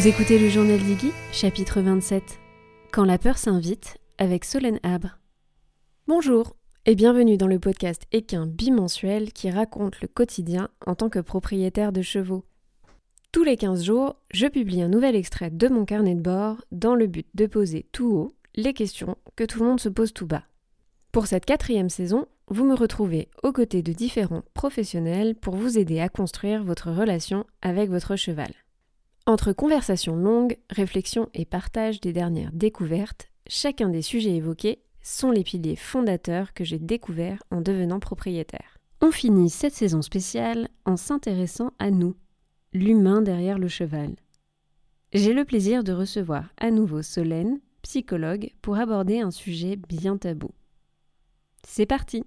Vous écoutez le journal d'Iggy, chapitre 27. Quand la peur s'invite, avec Solène Abre. Bonjour et bienvenue dans le podcast équin bimensuel qui raconte le quotidien en tant que propriétaire de chevaux. Tous les 15 jours, je publie un nouvel extrait de mon carnet de bord dans le but de poser tout haut les questions que tout le monde se pose tout bas. Pour cette quatrième saison, vous me retrouvez aux côtés de différents professionnels pour vous aider à construire votre relation avec votre cheval. Entre conversations longues, réflexions et partage des dernières découvertes, chacun des sujets évoqués sont les piliers fondateurs que j'ai découverts en devenant propriétaire. On finit cette saison spéciale en s'intéressant à nous, l'humain derrière le cheval. J'ai le plaisir de recevoir à nouveau Solène, psychologue, pour aborder un sujet bien tabou. C'est parti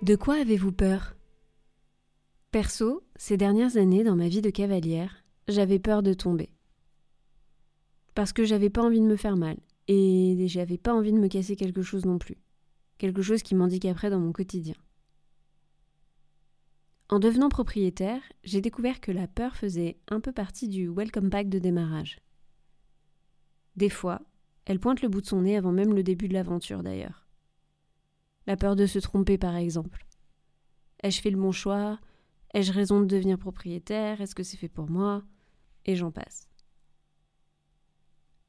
De quoi avez-vous peur? Perso, ces dernières années dans ma vie de cavalière, j'avais peur de tomber. Parce que j'avais pas envie de me faire mal, et j'avais pas envie de me casser quelque chose non plus. Quelque chose qui m'handicaperait dans mon quotidien. En devenant propriétaire, j'ai découvert que la peur faisait un peu partie du welcome pack de démarrage. Des fois, elle pointe le bout de son nez avant même le début de l'aventure d'ailleurs. La peur de se tromper, par exemple. Ai-je fait le bon choix? Ai-je raison de devenir propriétaire? Est-ce que c'est fait pour moi? Et j'en passe.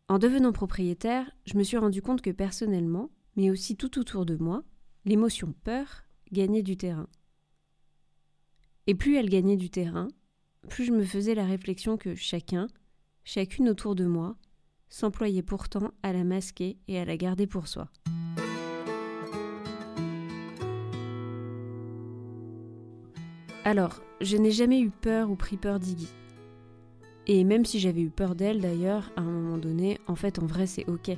En devenant propriétaire, je me suis rendu compte que personnellement, mais aussi tout autour de moi, l'émotion peur gagnait du terrain. Et plus elle gagnait du terrain, plus je me faisais la réflexion que chacun, chacune autour de moi, s'employait pourtant à la masquer et à la garder pour soi. Alors, je n'ai jamais eu peur ou pris peur d'Iggy. Et même si j'avais eu peur d'elle d'ailleurs, à un moment donné, en fait en vrai c'est ok.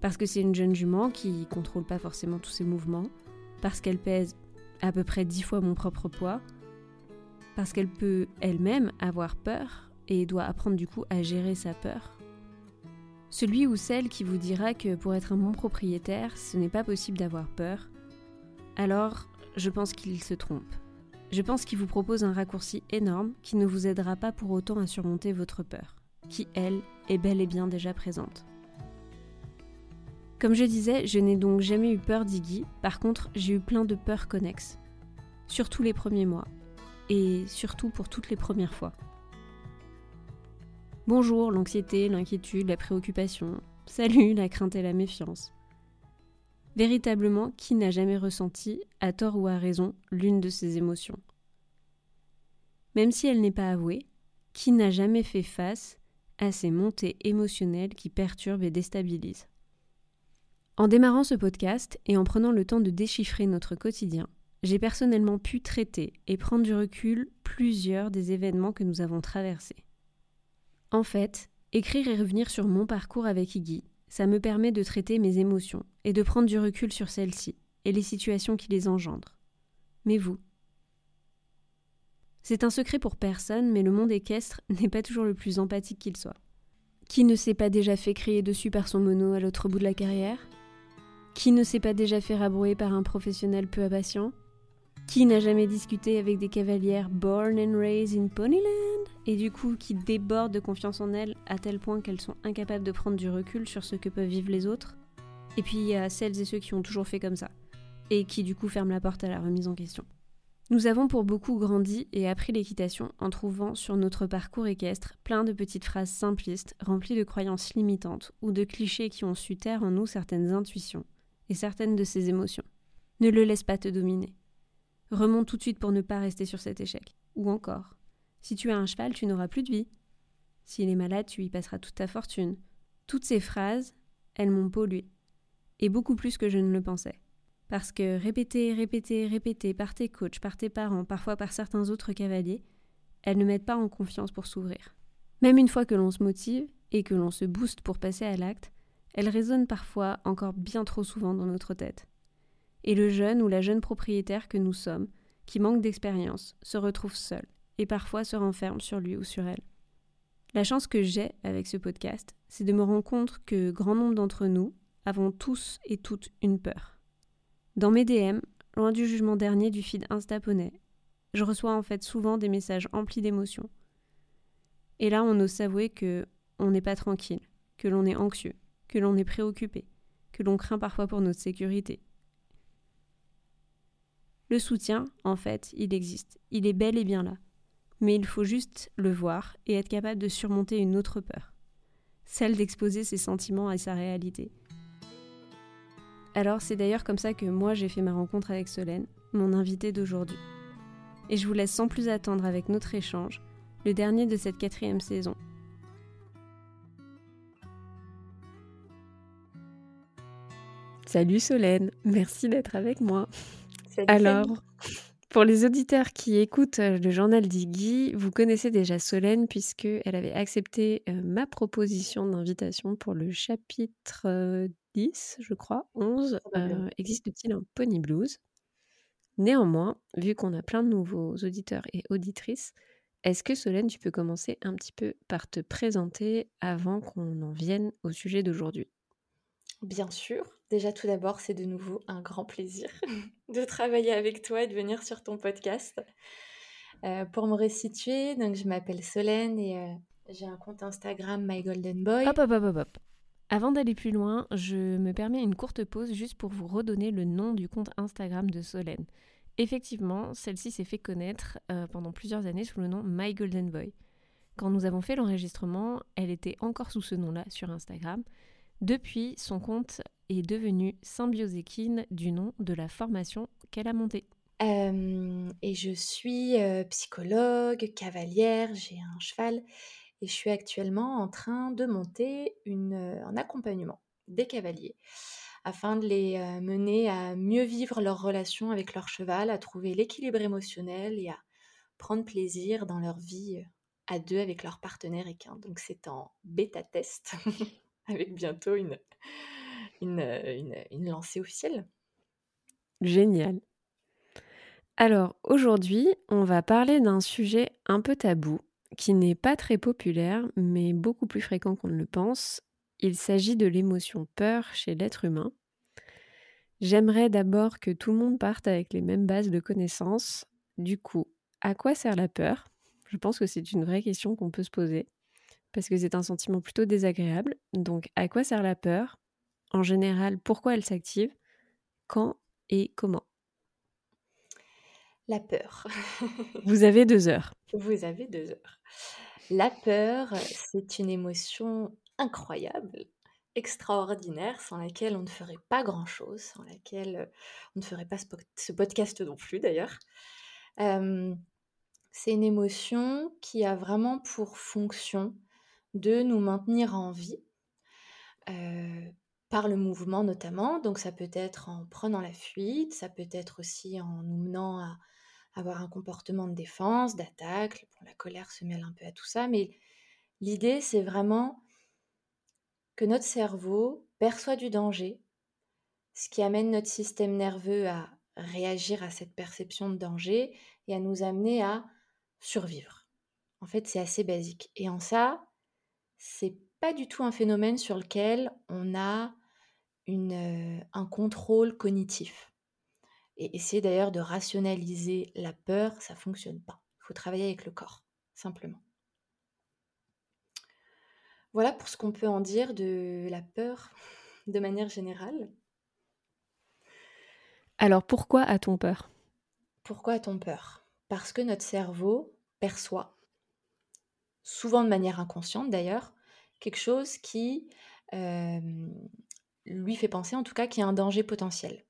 Parce que c'est une jeune jument qui contrôle pas forcément tous ses mouvements, parce qu'elle pèse à peu près dix fois mon propre poids, parce qu'elle peut elle-même avoir peur et doit apprendre du coup à gérer sa peur. Celui ou celle qui vous dira que pour être un bon propriétaire, ce n'est pas possible d'avoir peur, alors je pense qu'il se trompe. Je pense qu'il vous propose un raccourci énorme qui ne vous aidera pas pour autant à surmonter votre peur, qui, elle, est bel et bien déjà présente. Comme je disais, je n'ai donc jamais eu peur d'Iggy, par contre j'ai eu plein de peurs connexes. Surtout les premiers mois, et surtout pour toutes les premières fois. Bonjour l'anxiété, l'inquiétude, la préoccupation. Salut la crainte et la méfiance. Véritablement, qui n'a jamais ressenti, à tort ou à raison, l'une de ces émotions Même si elle n'est pas avouée, qui n'a jamais fait face à ces montées émotionnelles qui perturbent et déstabilisent En démarrant ce podcast et en prenant le temps de déchiffrer notre quotidien, j'ai personnellement pu traiter et prendre du recul plusieurs des événements que nous avons traversés. En fait, écrire et revenir sur mon parcours avec Iggy ça me permet de traiter mes émotions et de prendre du recul sur celles-ci et les situations qui les engendrent. Mais vous? C'est un secret pour personne, mais le monde équestre n'est pas toujours le plus empathique qu'il soit. Qui ne s'est pas déjà fait crier dessus par son mono à l'autre bout de la carrière? Qui ne s'est pas déjà fait rabrouer par un professionnel peu impatient? Qui n'a jamais discuté avec des cavalières born and raised in Ponyland? Et du coup qui débordent de confiance en elles à tel point qu'elles sont incapables de prendre du recul sur ce que peuvent vivre les autres. Et puis il y a celles et ceux qui ont toujours fait comme ça, et qui du coup ferment la porte à la remise en question. Nous avons pour beaucoup grandi et appris l'équitation en trouvant sur notre parcours équestre plein de petites phrases simplistes remplies de croyances limitantes ou de clichés qui ont su taire en nous certaines intuitions et certaines de ces émotions. Ne le laisse pas te dominer. Remonte tout de suite pour ne pas rester sur cet échec. Ou encore, si tu as un cheval, tu n'auras plus de vie. S'il est malade, tu y passeras toute ta fortune. Toutes ces phrases, elles m'ont pollué. Et beaucoup plus que je ne le pensais. Parce que répéter, répéter, répéter par tes coachs, par tes parents, parfois par certains autres cavaliers, elles ne mettent pas en confiance pour s'ouvrir. Même une fois que l'on se motive et que l'on se booste pour passer à l'acte, elles résonnent parfois encore bien trop souvent dans notre tête. Et le jeune ou la jeune propriétaire que nous sommes, qui manque d'expérience, se retrouve seul et parfois se renferme sur lui ou sur elle. La chance que j'ai avec ce podcast, c'est de me rendre compte que grand nombre d'entre nous avons tous et toutes une peur. Dans mes DM, loin du jugement dernier du feed Instaponnet. Je reçois en fait souvent des messages emplis d'émotions. Et là, on ose s'avouer que on n'est pas tranquille, que l'on est anxieux, que l'on est préoccupé, que l'on craint parfois pour notre sécurité. Le soutien, en fait, il existe, il est bel et bien là. Mais il faut juste le voir et être capable de surmonter une autre peur, celle d'exposer ses sentiments à sa réalité. Alors c'est d'ailleurs comme ça que moi j'ai fait ma rencontre avec Solène, mon invitée d'aujourd'hui. Et je vous laisse sans plus attendre avec notre échange, le dernier de cette quatrième saison, Salut Solène, merci d'être avec moi. Alors, pour les auditeurs qui écoutent euh, le journal d'Iggy, vous connaissez déjà Solène puisqu'elle avait accepté euh, ma proposition d'invitation pour le chapitre 10, euh, je crois, 11, Existe-t-il un Pony Blues? Néanmoins, vu qu'on a plein de nouveaux auditeurs et auditrices, est-ce que Solène, tu peux commencer un petit peu par te présenter avant qu'on en vienne au sujet d'aujourd'hui? Bien sûr. Déjà, tout d'abord, c'est de nouveau un grand plaisir de travailler avec toi et de venir sur ton podcast. Euh, pour me resituer, donc je m'appelle Solène et euh, j'ai un compte Instagram My. Hop, hop, hop, hop, hop. Avant d'aller plus loin, je me permets une courte pause juste pour vous redonner le nom du compte Instagram de Solène. Effectivement, celle-ci s'est fait connaître euh, pendant plusieurs années sous le nom My Golden Boy. Quand nous avons fait l'enregistrement, elle était encore sous ce nom-là sur Instagram. Depuis, son compte est devenu Symbioséquine du nom de la formation qu'elle a montée. et je suis psychologue, cavalière, j'ai un cheval et je suis actuellement en train de monter une, un accompagnement des cavaliers afin de les mener à mieux vivre leur relation avec leur cheval, à trouver l'équilibre émotionnel et à prendre plaisir dans leur vie à deux avec leur partenaire équin. Donc c'est en bêta test. avec bientôt une, une, une, lancée officielle. Génial. Alors aujourd'hui, on va parler d'un sujet un peu tabou, qui n'est pas très populaire, mais beaucoup plus fréquent qu'on ne le pense. Il s'agit de l'émotion peur chez l'être humain. J'aimerais d'abord que tout le monde parte avec les mêmes bases de connaissances. Du coup, à quoi sert la peur? Je pense que c'est une vraie question qu'on peut se poser parce que c'est un sentiment plutôt désagréable. Donc, à quoi sert la peur? En général, pourquoi elle s'active? Quand et comment? La peur. Vous avez deux heures. Vous avez deux heures. La peur, c'est une émotion incroyable, extraordinaire, sans laquelle on ne ferait pas grand-chose, sans laquelle on ne ferait pas ce podcast non plus d'ailleurs. c'est une émotion qui a vraiment pour fonction de nous maintenir en vie, par le mouvement notamment. Donc ça peut être en prenant la fuite, ça peut être aussi en nous menant à avoir un comportement de défense, d'attaque. la colère se mêle un peu à tout ça, mais l'idée c'est vraiment que notre cerveau perçoit du danger, ce qui amène notre système nerveux à réagir à cette perception de danger et à nous amener à survivre. En fait, c'est assez basique. Et en ça, c'est pas du tout un phénomène sur lequel on a une, un contrôle cognitif. Et essayer d'ailleurs de rationaliser la peur, ça fonctionne pas. Il faut travailler avec le corps, simplement. Voilà pour ce qu'on peut en dire de la peur de manière générale. Alors pourquoi a-t-on peur? Pourquoi a-t-on peur? Parce que notre cerveau perçoit souvent de manière inconsciente d'ailleurs, quelque chose qui lui fait penser en tout cas qu'il y a un danger potentiel.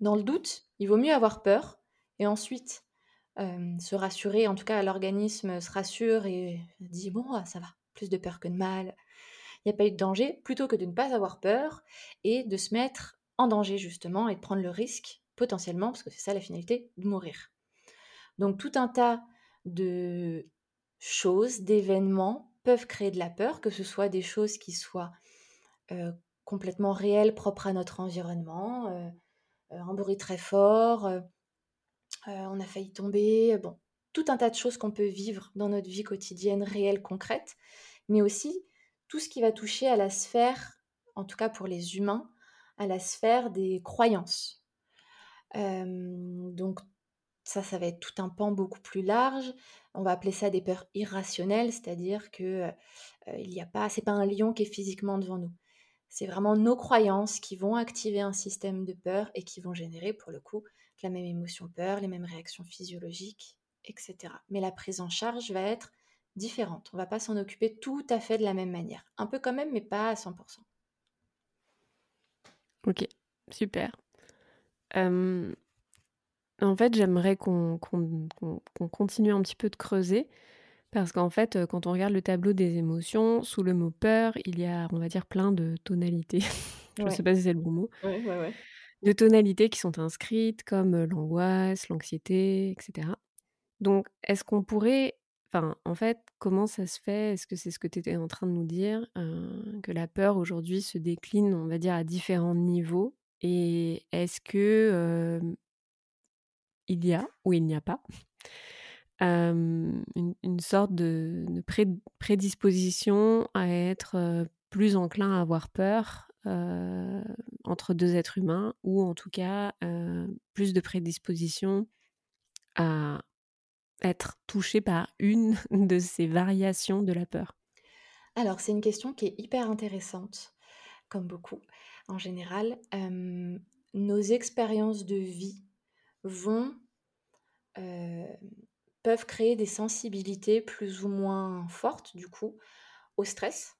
Dans le doute, il vaut mieux avoir peur et ensuite se rassurer, en tout cas l'organisme se rassure et dit bon ah, ça va, plus de peur que de mal, il n'y a pas eu de danger, plutôt que de ne pas avoir peur et de se mettre en danger justement et de prendre le risque potentiellement, parce que c'est ça la finalité, de mourir. Donc tout un tas de choses, d'événements peuvent créer de la peur, que ce soit des choses qui soient complètement réelles, propres à notre environnement, un bruit très fort, on a failli tomber, bon, tout un tas de choses qu'on peut vivre dans notre vie quotidienne, réelle, concrète, mais aussi tout ce qui va toucher à la sphère, en tout cas pour les humains, à la sphère des croyances. donc ça, ça va être tout un pan beaucoup plus large. On va appeler ça des peurs irrationnelles, c'est-à-dire que il y a pas, c'est pas un lion qui est physiquement devant nous. C'est vraiment nos croyances qui vont activer un système de peur et qui vont générer, pour le coup, la même émotion peur, les mêmes réactions physiologiques, etc. Mais la prise en charge va être différente. On va pas s'en occuper tout à fait de la même manière. Un peu quand même, mais pas à 100%. Ok, super. En fait, j'aimerais qu'on continue un petit peu de creuser. Parce qu'en fait, quand on regarde le tableau des émotions, sous le mot peur, il y a, on va dire, plein de tonalités. Je ne sais pas si c'est le bon mot. Ouais, ouais, ouais. De tonalités qui sont inscrites, comme l'angoisse, l'anxiété, etc. Donc, est-ce qu'on pourrait Enfin, en fait, comment ça se fait? Est-ce que c'est ce que tu étais en train de nous dire Que la peur aujourd'hui se décline, on va dire, à différents niveaux? Et est-ce que il y a ou il n'y a pas une, sorte de, prédisposition à être plus enclin à avoir peur entre deux êtres humains ou en tout cas plus de prédisposition à être touché par une de ces variations de la peur Alors, c'est une question qui est hyper intéressante, comme beaucoup. En général, nos expériences de vie vont, peuvent créer des sensibilités plus ou moins fortes, du coup, au stress,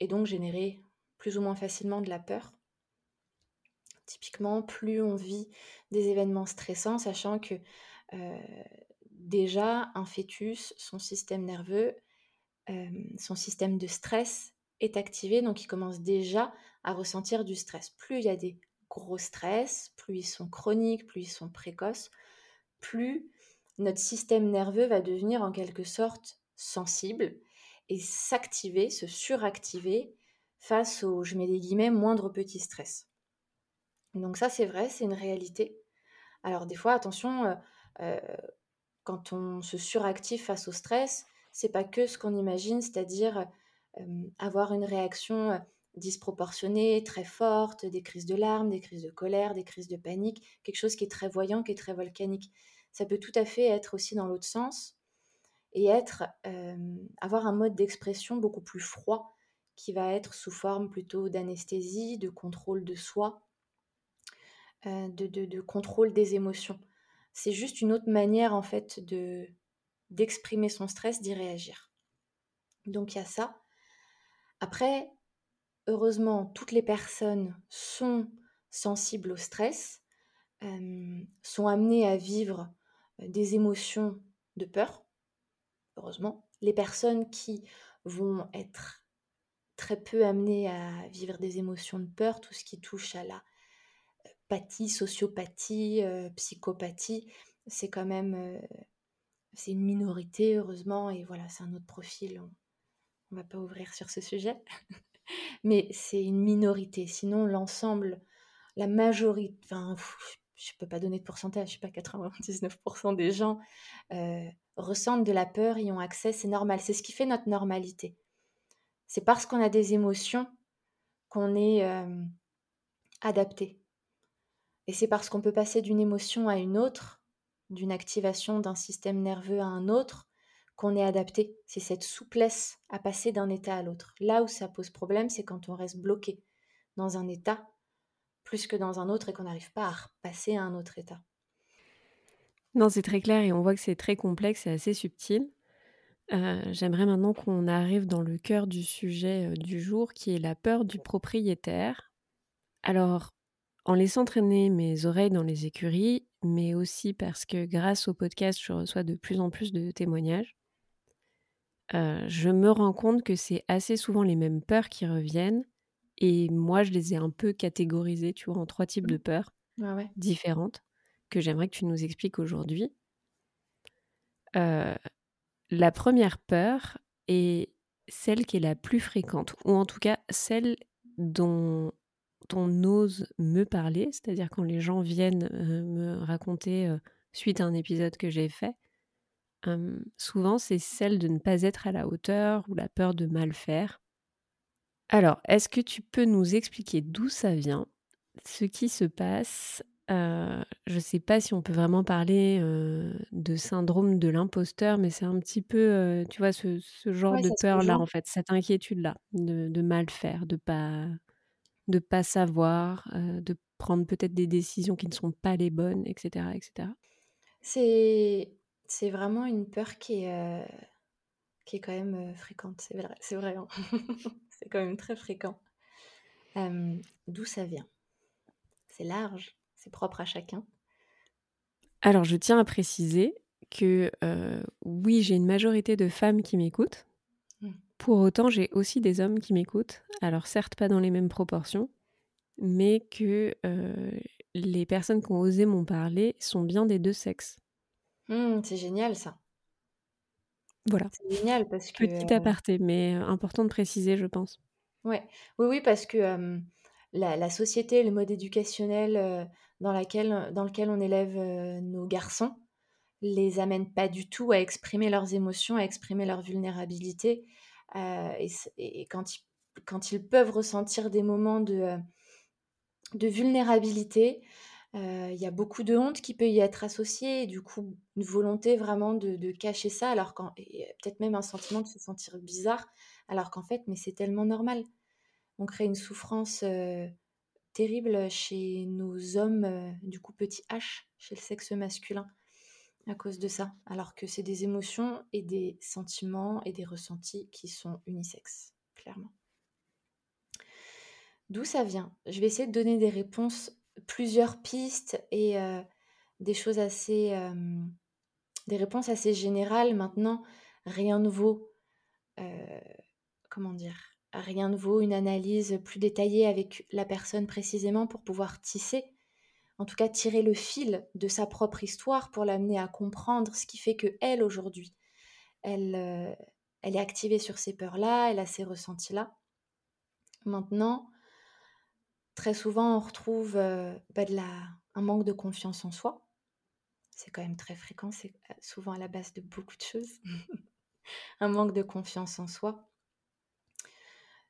et donc générer plus ou moins facilement de la peur. Typiquement, plus on vit des événements stressants, sachant que déjà, un fœtus, son système nerveux, son système de stress est activé, donc il commence déjà à ressentir du stress. Plus il y a des gros stress, plus ils sont chroniques, plus ils sont précoces, plus notre système nerveux va devenir en quelque sorte sensible et s'activer, se suractiver face au, je mets des guillemets, moindre petit stress. Donc ça c'est vrai, c'est une réalité. Alors des fois, attention, quand on se suractive face au stress, c'est pas que ce qu'on imagine, c'est-à-dire avoir une réaction disproportionnée, très forte, des crises de larmes, des crises de colère, des crises de panique, quelque chose qui est très voyant, qui est très volcanique. Ça peut tout à fait être aussi dans l'autre sens et être avoir un mode d'expression beaucoup plus froid qui va être sous forme plutôt d'anesthésie, de contrôle de soi, de contrôle des émotions. C'est juste une autre manière en fait de d'exprimer son stress, d'y réagir. Donc il y a ça. Après, heureusement, toutes les personnes sont sensibles au stress, sont amenées à vivre des émotions de peur, heureusement. Les personnes qui vont être très peu amenées à vivre des émotions de peur, tout ce qui touche à la sociopathie, euh, psychopathie, c'est quand même euh, une minorité heureusement et voilà c'est un autre profil. On, on va pas ouvrir sur ce sujet, mais c'est une minorité. Sinon l'ensemble, la majorité, enfin je peux pas donner de pourcentage, je sais pas 99% des gens euh, ressentent de la peur, y ont accès, c'est normal. C'est ce qui fait notre normalité. C'est parce qu'on a des émotions qu'on est adapté. Et c'est parce qu'on peut passer d'une émotion à une autre, d'une activation d'un système nerveux à un autre, qu'on est adapté. C'est cette souplesse à passer d'un état à l'autre. Là où ça pose problème, c'est quand on reste bloqué dans un état plus que dans un autre et qu'on n'arrive pas à repasser à un autre état. Non, c'est très clair et on voit que c'est très complexe et assez subtil. Euh, j'aimerais maintenant qu'on arrive dans le cœur du sujet euh, du jour qui est la peur du propriétaire. Alors, en laissant traîner mes oreilles dans les écuries, mais aussi parce que grâce au podcast, je reçois de plus en plus de témoignages. Euh, je me rends compte que c'est assez souvent les mêmes peurs qui reviennent. Et moi, je les ai un peu catégorisées, tu vois, en trois types de peurs différentes que j'aimerais que tu nous expliques aujourd'hui. Euh, la première peur est celle qui est la plus fréquente, ou en tout cas celle dont on ose me parler, c'est-à-dire quand les gens viennent me raconter suite à un épisode que j'ai fait, souvent c'est celle de ne pas être à la hauteur ou la peur de mal faire. Alors, est-ce que tu peux nous expliquer d'où ça vient, ce qui se passe? Je ne sais pas si on peut vraiment parler de syndrome de l'imposteur, mais c'est un petit peu, tu vois, ce, genre de peur-là, en fait, cette inquiétude-là, de, mal faire, de pas, de pas savoir, de prendre peut-être des décisions qui ne sont pas les bonnes, etc., etc. C'est, c'est vraiment une peur qui est, qui est quand même fréquente. C'est vrai, c'est vrai. Hein. c'est quand même très fréquent. D'où ça vient? C'est large, c'est propre à chacun? Alors, je tiens à préciser que oui, j'ai une majorité de femmes qui m'écoutent. Mmh. Pour autant, j'ai aussi des hommes qui m'écoutent. Alors, certes, pas dans les mêmes proportions, mais que les personnes qui ont osé m'en parler sont bien des deux sexes. Mmh, c'est génial ça. Voilà. C'est génial parce que. Petit aparté, mais important de préciser, je pense. Ouais. Oui, oui, parce que la, société, le mode éducationnel dans, laquelle, dans lequel on élève nos garçons les amène pas du tout à exprimer leurs émotions, à exprimer leur vulnérabilité. et, et quand, ils, quand, ils, peuvent ressentir des moments de, de vulnérabilité, il y a beaucoup de honte qui peut y être associée, et du coup, une volonté vraiment de, cacher ça, alors quand, peut-être même un sentiment de se sentir bizarre, alors qu'en fait, mais c'est tellement normal. On crée une souffrance terrible chez nos hommes, du coup, petit H, chez le sexe masculin, à cause de ça, alors que c'est des émotions et des sentiments et des ressentis qui sont unisexes, clairement. D'où ça vient? Je vais essayer de donner des réponses plusieurs pistes et des choses assez, des réponses assez générales. Maintenant, rien ne vaut, comment dire, rien ne vaut une analyse plus détaillée avec la personne précisément pour pouvoir tisser, en tout cas tirer le fil de sa propre histoire pour l'amener à comprendre ce qui fait que elle aujourd'hui, elle, elle est activée sur ces peurs-là, elle a ces ressentis-là. Maintenant, Très souvent, on retrouve bah, un manque de confiance en soi. C'est quand même très fréquent, c'est souvent à la base de beaucoup de choses. un manque de confiance en soi.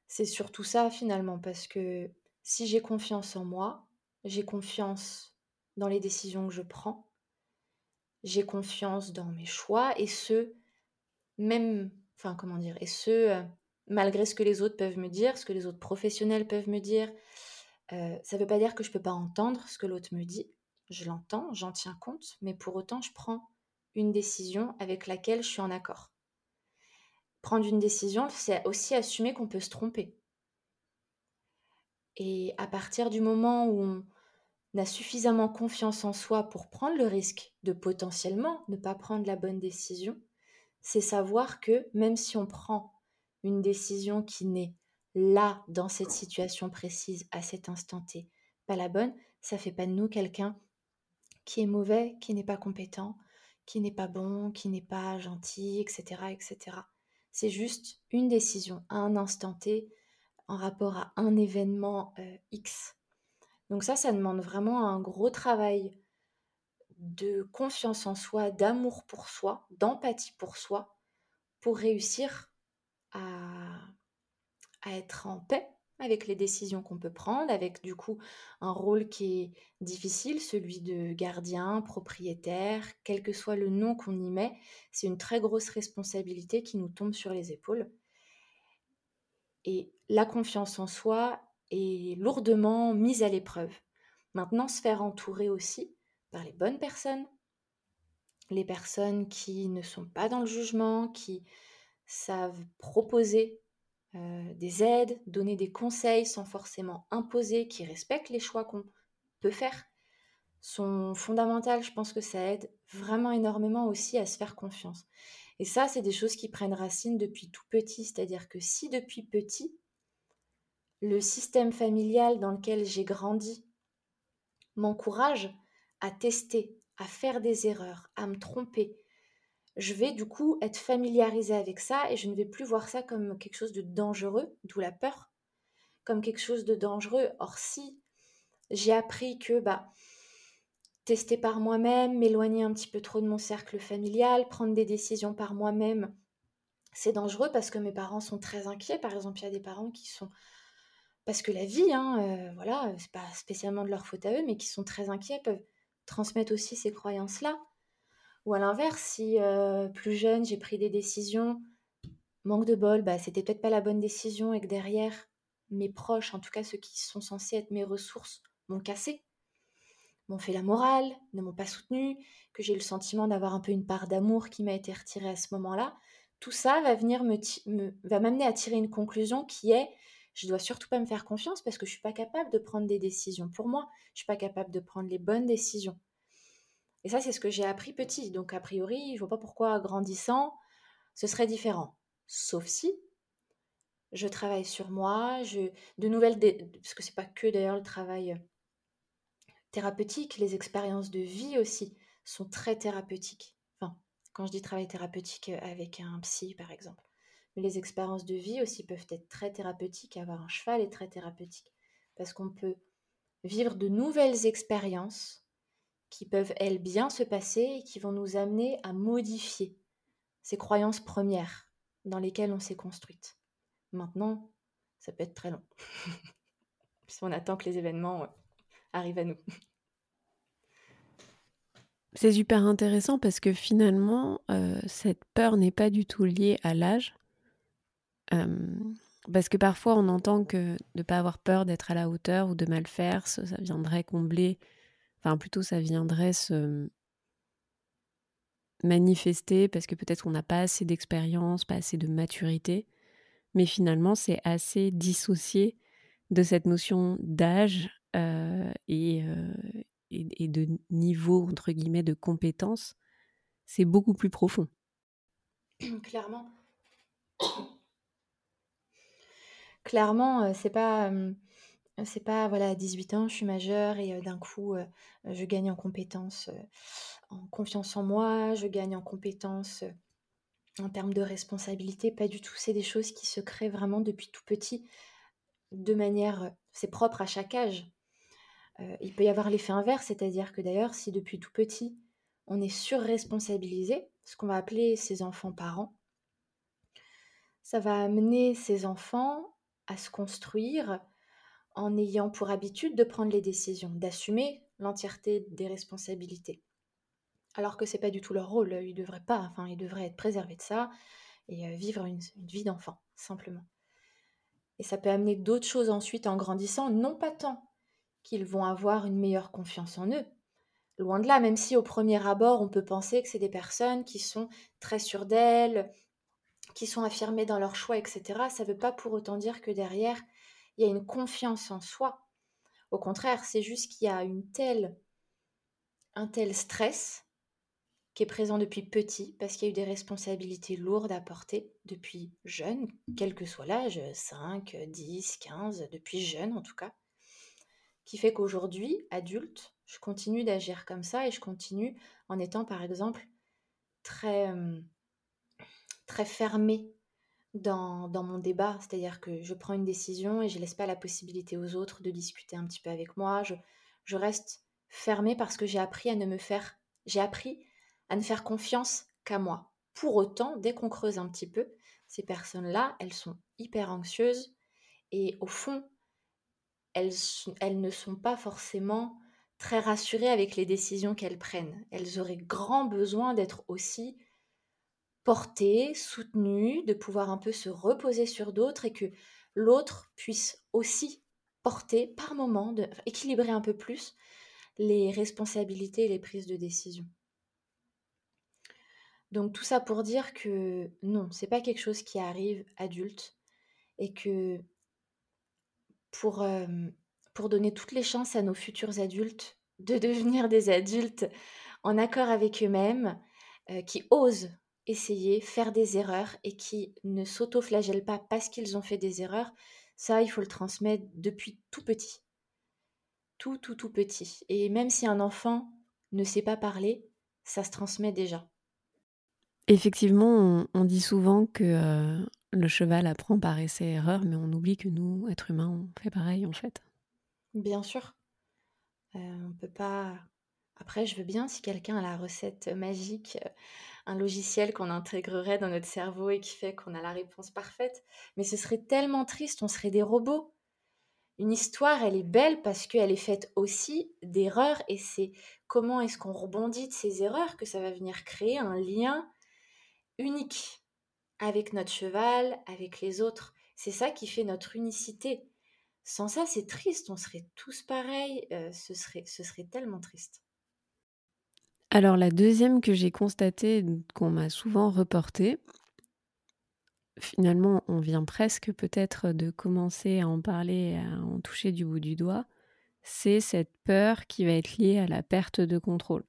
C'est surtout ça finalement, parce que si j'ai confiance en moi, j'ai confiance dans les décisions que je prends, j'ai confiance dans mes choix, et ce, même, enfin comment dire, et ce, malgré ce que les autres peuvent me dire, ce que les autres professionnels peuvent me dire, ça ne veut pas dire que je ne peux pas entendre ce que l'autre me dit. Je l'entends, j'en tiens compte, mais pour autant, je prends une décision avec laquelle je suis en accord. Prendre une décision, c'est aussi assumer qu'on peut se tromper. Et à partir du moment où on a suffisamment confiance en soi pour prendre le risque de potentiellement ne pas prendre la bonne décision, c'est savoir que même si on prend une décision qui n'est là, dans cette situation précise, à cet instant T, pas la bonne, ça fait pas de nous quelqu'un qui est mauvais, qui n'est pas compétent, qui n'est pas bon, qui n'est pas gentil, etc. etc. C'est juste une décision à un instant T en rapport à un événement euh, X. Donc ça, ça demande vraiment un gros travail de confiance en soi, d'amour pour soi, d'empathie pour soi, pour réussir à à être en paix avec les décisions qu'on peut prendre, avec du coup un rôle qui est difficile, celui de gardien, propriétaire, quel que soit le nom qu'on y met, c'est une très grosse responsabilité qui nous tombe sur les épaules. Et la confiance en soi est lourdement mise à l'épreuve. Maintenant, se faire entourer aussi par les bonnes personnes, les personnes qui ne sont pas dans le jugement, qui savent proposer euh, des aides, donner des conseils sans forcément imposer, qui respectent les choix qu'on peut faire, sont fondamentales. Je pense que ça aide vraiment énormément aussi à se faire confiance. Et ça, c'est des choses qui prennent racine depuis tout petit. C'est-à-dire que si depuis petit, le système familial dans lequel j'ai grandi m'encourage à tester, à faire des erreurs, à me tromper, je vais du coup être familiarisée avec ça et je ne vais plus voir ça comme quelque chose de dangereux, d'où la peur, comme quelque chose de dangereux. Or si j'ai appris que bah tester par moi-même, m'éloigner un petit peu trop de mon cercle familial, prendre des décisions par moi-même, c'est dangereux parce que mes parents sont très inquiets. Par exemple, il y a des parents qui sont parce que la vie, hein, voilà, c'est pas spécialement de leur faute à eux, mais qui sont très inquiets, peuvent transmettre aussi ces croyances-là. Ou à l'inverse, si plus jeune, j'ai pris des décisions, manque de bol, bah, c'était peut-être pas la bonne décision et que derrière, mes proches, en tout cas ceux qui sont censés être mes ressources, m'ont cassé, m'ont fait la morale, ne m'ont pas soutenu, que j'ai le sentiment d'avoir un peu une part d'amour qui m'a été retirée à ce moment-là. Tout ça va venir me, va m'amener à tirer une conclusion qui est je dois surtout pas me faire confiance parce que je suis pas capable de prendre des décisions pour moi, je suis pas capable de prendre les bonnes décisions. Et ça c'est ce que j'ai appris petit. Donc a priori, je vois pas pourquoi grandissant, ce serait différent. Sauf si je travaille sur moi, je de nouvelles parce que c'est pas que d'ailleurs le travail thérapeutique, les expériences de vie aussi sont très thérapeutiques. Enfin, quand je dis travail thérapeutique avec un psy par exemple. Mais les expériences de vie aussi peuvent être très thérapeutiques. Avoir un cheval est très thérapeutique. Parce qu'on peut vivre de nouvelles expériences qui peuvent, elles, bien se passer et qui vont nous amener à modifier ces croyances premières dans lesquelles on s'est construite. Maintenant, ça peut être très long. si on attend que les événements arrivent à nous. C'est super intéressant parce que finalement, euh, cette peur n'est pas du tout liée à l'âge, parce que parfois on entend que de ne pas avoir peur d'être à la hauteur ou de mal faire, ça, viendrait combler, enfin plutôt ça viendrait se manifester parce que peut-être on n'a pas assez d'expérience, pas assez de maturité, mais finalement c'est assez dissocié de cette notion d'âge et, et, de niveau entre guillemets de compétence. C'est beaucoup plus profond. Clairement. Clairement, c'est pas, c'est pas voilà, à 18 ans, je suis majeure et d'un coup, je gagne en compétences, en confiance en moi, je gagne en compétences, en termes de responsabilité, pas du tout. C'est des choses qui se créent vraiment depuis tout petit, de manière c'est propre à chaque âge. il peut y avoir l'effet inverse, c'est-à-dire que d'ailleurs, si depuis tout petit, on est surresponsabilisé, ce qu'on va appeler ses enfants parents, ça va amener ces enfants à se construire en ayant pour habitude de prendre les décisions, d'assumer l'entièreté des responsabilités. Alors que c'est pas du tout leur rôle, ils devraient pas, enfin ils devraient être préservés de ça et euh, vivre une, vie d'enfant, simplement. Et ça peut amener d'autres choses ensuite en grandissant, non pas tant qu'ils vont avoir une meilleure confiance en eux, loin de là, même si au premier abord on peut penser que c'est des personnes qui sont très sûres d'elles, qui sont affirmés dans leur choix, etc., ça ne veut pas pour autant dire que derrière, il y a une confiance en soi. Au contraire, c'est juste qu'il y a une telle, un tel stress qui est présent depuis petit, parce qu'il y a eu des responsabilités lourdes à porter depuis jeune, quel que soit l'âge, 5, 10, 15, depuis jeune en tout cas, qui fait qu'aujourd'hui, adulte, je continue d'agir comme ça et je continue en étant par exemple très... Euh, très fermée dans, mon débat, c'est-à-dire que je prends une décision et je laisse pas la possibilité aux autres de discuter un petit peu avec moi. Je, je reste fermée parce que j'ai appris à ne me faire, j'ai appris à ne faire confiance qu'à moi. Pour autant, dès qu'on creuse un petit peu, ces personnes-là, elles sont hyper anxieuses et au fond, elles, elles ne sont pas forcément très rassurées avec les décisions qu'elles prennent. Elles auraient grand besoin d'être aussi porter, soutenu, de pouvoir un peu se reposer sur d'autres et que l'autre puisse aussi porter par moment, équilibrer un peu plus les responsabilités et les prises de décision. Donc tout ça pour dire que non, c'est pas quelque chose qui arrive adulte et que pour, euh, pour donner toutes les chances à nos futurs adultes de devenir des adultes en accord avec eux-mêmes, euh, qui osent essayer, faire des erreurs et qui ne s'auto-flagellent pas parce qu'ils ont fait des erreurs, ça, il faut le transmettre depuis tout petit. Tout, tout, tout petit. Et même si un enfant ne sait pas parler, ça se transmet déjà. Effectivement, on, dit souvent que euh, le cheval apprend par essai erreur, mais on oublie que nous, êtres humains, on fait pareil en fait. Bien sûr. Euh, on peut pas. Après, je veux bien si quelqu'un a la recette magique euh, un logiciel qu'on intégrerait dans notre cerveau et qui fait qu'on a la réponse parfaite. Mais ce serait tellement triste, on serait des robots. une histoire, elle est belle parce qu'elle est faite aussi d'erreurs et c'est comment est-ce qu'on rebondit de ces erreurs que ça va venir créer un lien unique avec notre cheval, avec les autres. C'est ça qui fait notre unicité. Sans ça, c'est triste, on serait tous pareils, euh, ce, serait, ce serait tellement triste. Alors la deuxième que j'ai constatée, qu'on m'a souvent reportée, finalement on vient presque peut-être de commencer à en parler, à en toucher du bout du doigt, c'est cette peur qui va être liée à la perte de contrôle.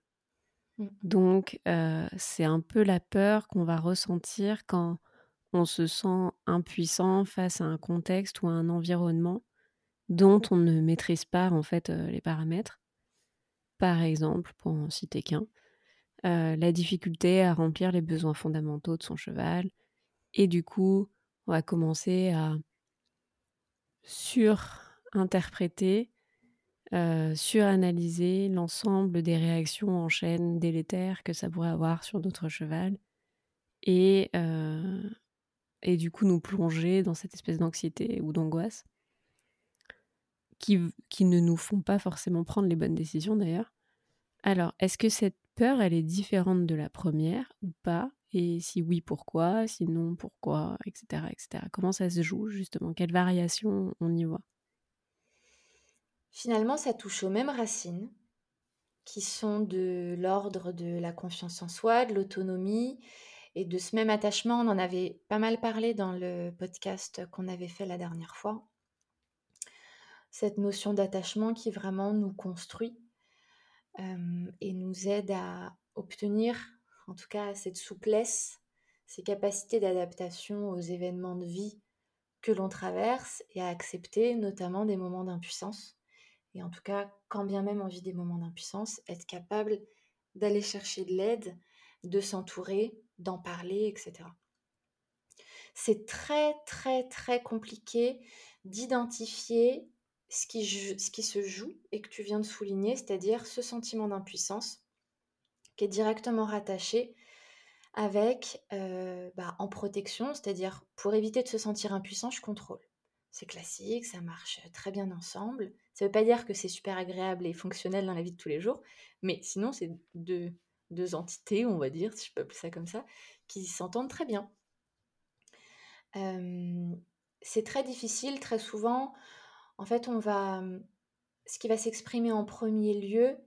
Mmh. Donc euh, c'est un peu la peur qu'on va ressentir quand on se sent impuissant face à un contexte ou à un environnement dont on ne maîtrise pas en fait euh, les paramètres. Par exemple, pour en citer qu'un, la difficulté à remplir les besoins fondamentaux de son cheval. Et du coup, on va commencer à surinterpréter, euh, suranalyser l'ensemble des réactions en chaîne délétères que ça pourrait avoir sur notre cheval. Et, et du coup nous plonger dans cette espèce d'anxiété ou d'angoisse qui, qui ne nous font pas forcément prendre les bonnes décisions d'ailleurs. Alors, est-ce que cette peur, elle est différente de la première ou pas? Et si oui, pourquoi? Sinon, pourquoi? Etc. etc. Comment ça se joue justement? Quelles variations on y voit? Finalement, ça touche aux mêmes racines qui sont de l'ordre de la confiance en soi, de l'autonomie et de ce même attachement. On en avait pas mal parlé dans le podcast qu'on avait fait la dernière fois. Cette notion d'attachement qui vraiment nous construit et nous aide à obtenir, en tout cas, cette souplesse, ces capacités d'adaptation aux événements de vie que l'on traverse et à accepter notamment des moments d'impuissance. Et en tout cas, quand bien même on vit des moments d'impuissance, être capable d'aller chercher de l'aide, de s'entourer, d'en parler, etc. C'est très très très compliqué d'identifier ce qui, se joue et que tu viens de souligner, c'est-à-dire ce sentiment d'impuissance qui est directement rattaché avec euh, bah, en protection, c'est-à-dire pour éviter de se sentir impuissant, je contrôle. C'est classique, ça marche très bien ensemble. Ça ne veut pas dire que c'est super agréable et fonctionnel dans la vie de tous les jours, mais sinon c'est deux, deux entités, on va dire, si je peux appeler ça comme ça, qui s'entendent très bien. Euh, c'est très difficile, très souvent, en fait, on va, mmh, ce qui va s'exprimer en premier lieu,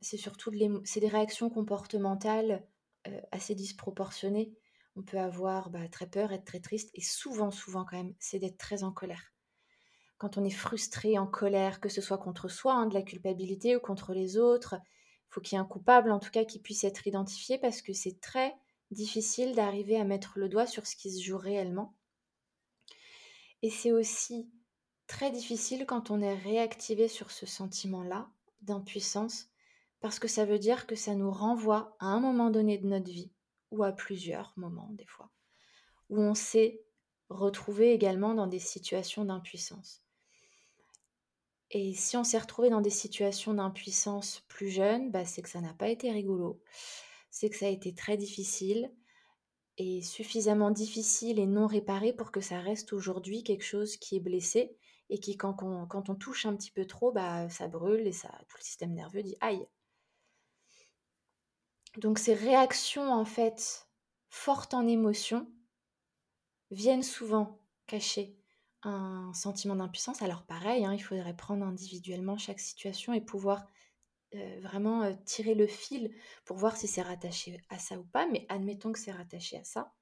c'est surtout des réactions comportementales assez disproportionnées. On peut avoir bah, très peur, être très triste, et souvent, souvent quand même, c'est d'être très en colère. Quand on est frustré, en colère, que ce soit contre soi, hein, de la culpabilité ou contre les autres, il faut qu'il y ait un coupable, en tout cas, qui puisse être identifié, parce que c'est très difficile d'arriver à mettre le doigt sur ce qui se joue réellement. Et c'est aussi très difficile quand on est réactivé sur ce sentiment-là d'impuissance, parce que ça veut dire que ça nous renvoie à un moment donné de notre vie, ou à plusieurs moments des fois, où on s'est retrouvé également dans des situations d'impuissance. Et si on s'est retrouvé dans des situations d'impuissance plus jeunes, bah c'est que ça n'a pas été rigolo, c'est que ça a été très difficile, et suffisamment difficile et non réparé pour que ça reste aujourd'hui quelque chose qui est blessé et qui, quand on, touche un petit peu trop, bah, ça brûle et tout le système nerveux dit aïe. Donc ces réactions, en fait, fortes en émotion, viennent souvent cacher un sentiment d'impuissance. Alors pareil, hein, il faudrait prendre individuellement chaque situation et pouvoir euh, vraiment euh, tirer le fil pour voir si c'est rattaché à ça ou pas, mais admettons que c'est rattaché à ça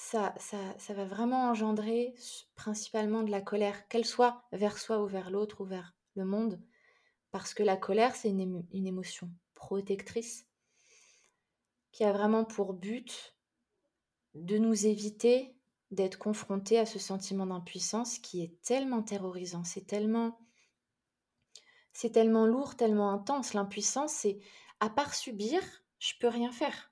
ça, ça, va vraiment engendrer principalement de la colère, qu'elle soit vers soi ou vers l'autre ou vers le monde, parce que la colère, c'est une, une, émotion protectrice qui a vraiment pour but de nous éviter d'être confrontés à ce sentiment d'impuissance qui est tellement terrorisant, c'est tellement c'est tellement lourd, tellement intense. L'impuissance, c'est à part subir, je peux rien faire.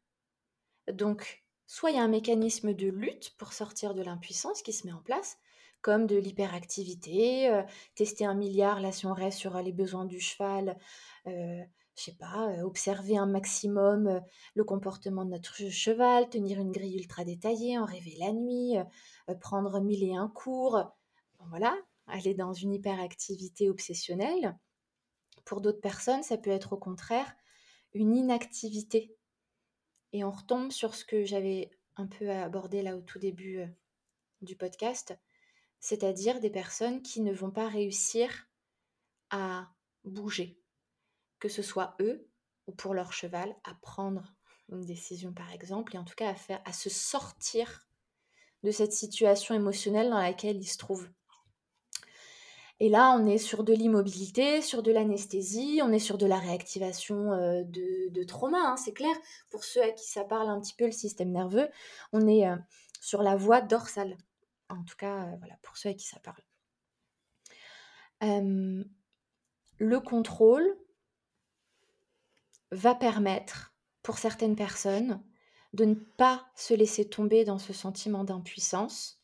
Donc Soit il y a un mécanisme de lutte pour sortir de l'impuissance qui se met en place, comme de l'hyperactivité, euh, tester un milliard, là si on reste sur les besoins du cheval, euh, je sais pas, euh, observer un maximum le comportement de notre cheval, tenir une grille ultra détaillée, en rêver la nuit, prendre mille et un cours, voilà, est dans une hyperactivité obsessionnelle. Pour d'autres personnes, ça peut être au contraire une inactivité. Et on retombe sur ce que j'avais un peu abordé là au tout début euh, du podcast, c'est-à-dire des personnes qui ne vont pas réussir à bouger, que ce soit eux ou pour leur cheval, à prendre une décision par exemple, et en tout cas à faire, à se sortir de cette situation émotionnelle dans laquelle ils se trouvent. Et là, on est sur de l'immobilité, sur de l'anesthésie, on est sur de la réactivation euh, de, trauma, hein, c'est clair. Pour ceux à qui ça parle un petit peu le système nerveux, on est euh, sur la voie dorsale. En tout cas, euh, voilà, pour ceux à qui ça parle. le contrôle va permettre, pour certaines personnes, de ne pas se laisser tomber dans ce sentiment d'impuissance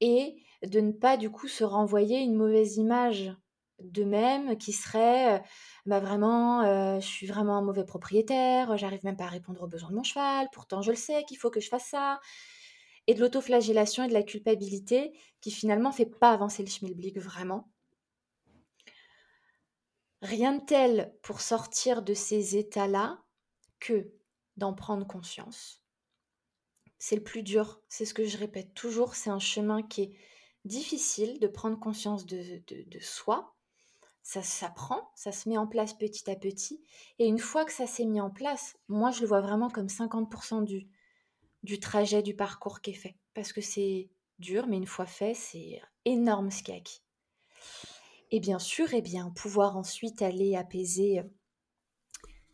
et de ne pas du coup se renvoyer une mauvaise image d'eux-mêmes qui serait bah vraiment je suis vraiment un mauvais propriétaire, j'arrive même pas à répondre aux besoins de mon cheval, pourtant je le sais qu'il faut que je fasse ça et de l'autoflagellation et de la culpabilité qui finalement fait pas avancer le schmilblick vraiment. Rien de tel pour sortir de ces états-là que d'en prendre conscience. C'est le plus dur, c'est ce que je répète toujours, c'est un chemin qui est difficile de prendre conscience de, soi. Ça s'apprend, ça se met en place petit à petit. Et une fois que ça s'est mis en place, moi je le vois vraiment comme 50% du, du trajet, du parcours qui est fait. Parce que c'est dur, mais une fois fait, c'est énorme ce qui est acquis. Et bien sûr, eh bien, pouvoir ensuite aller apaiser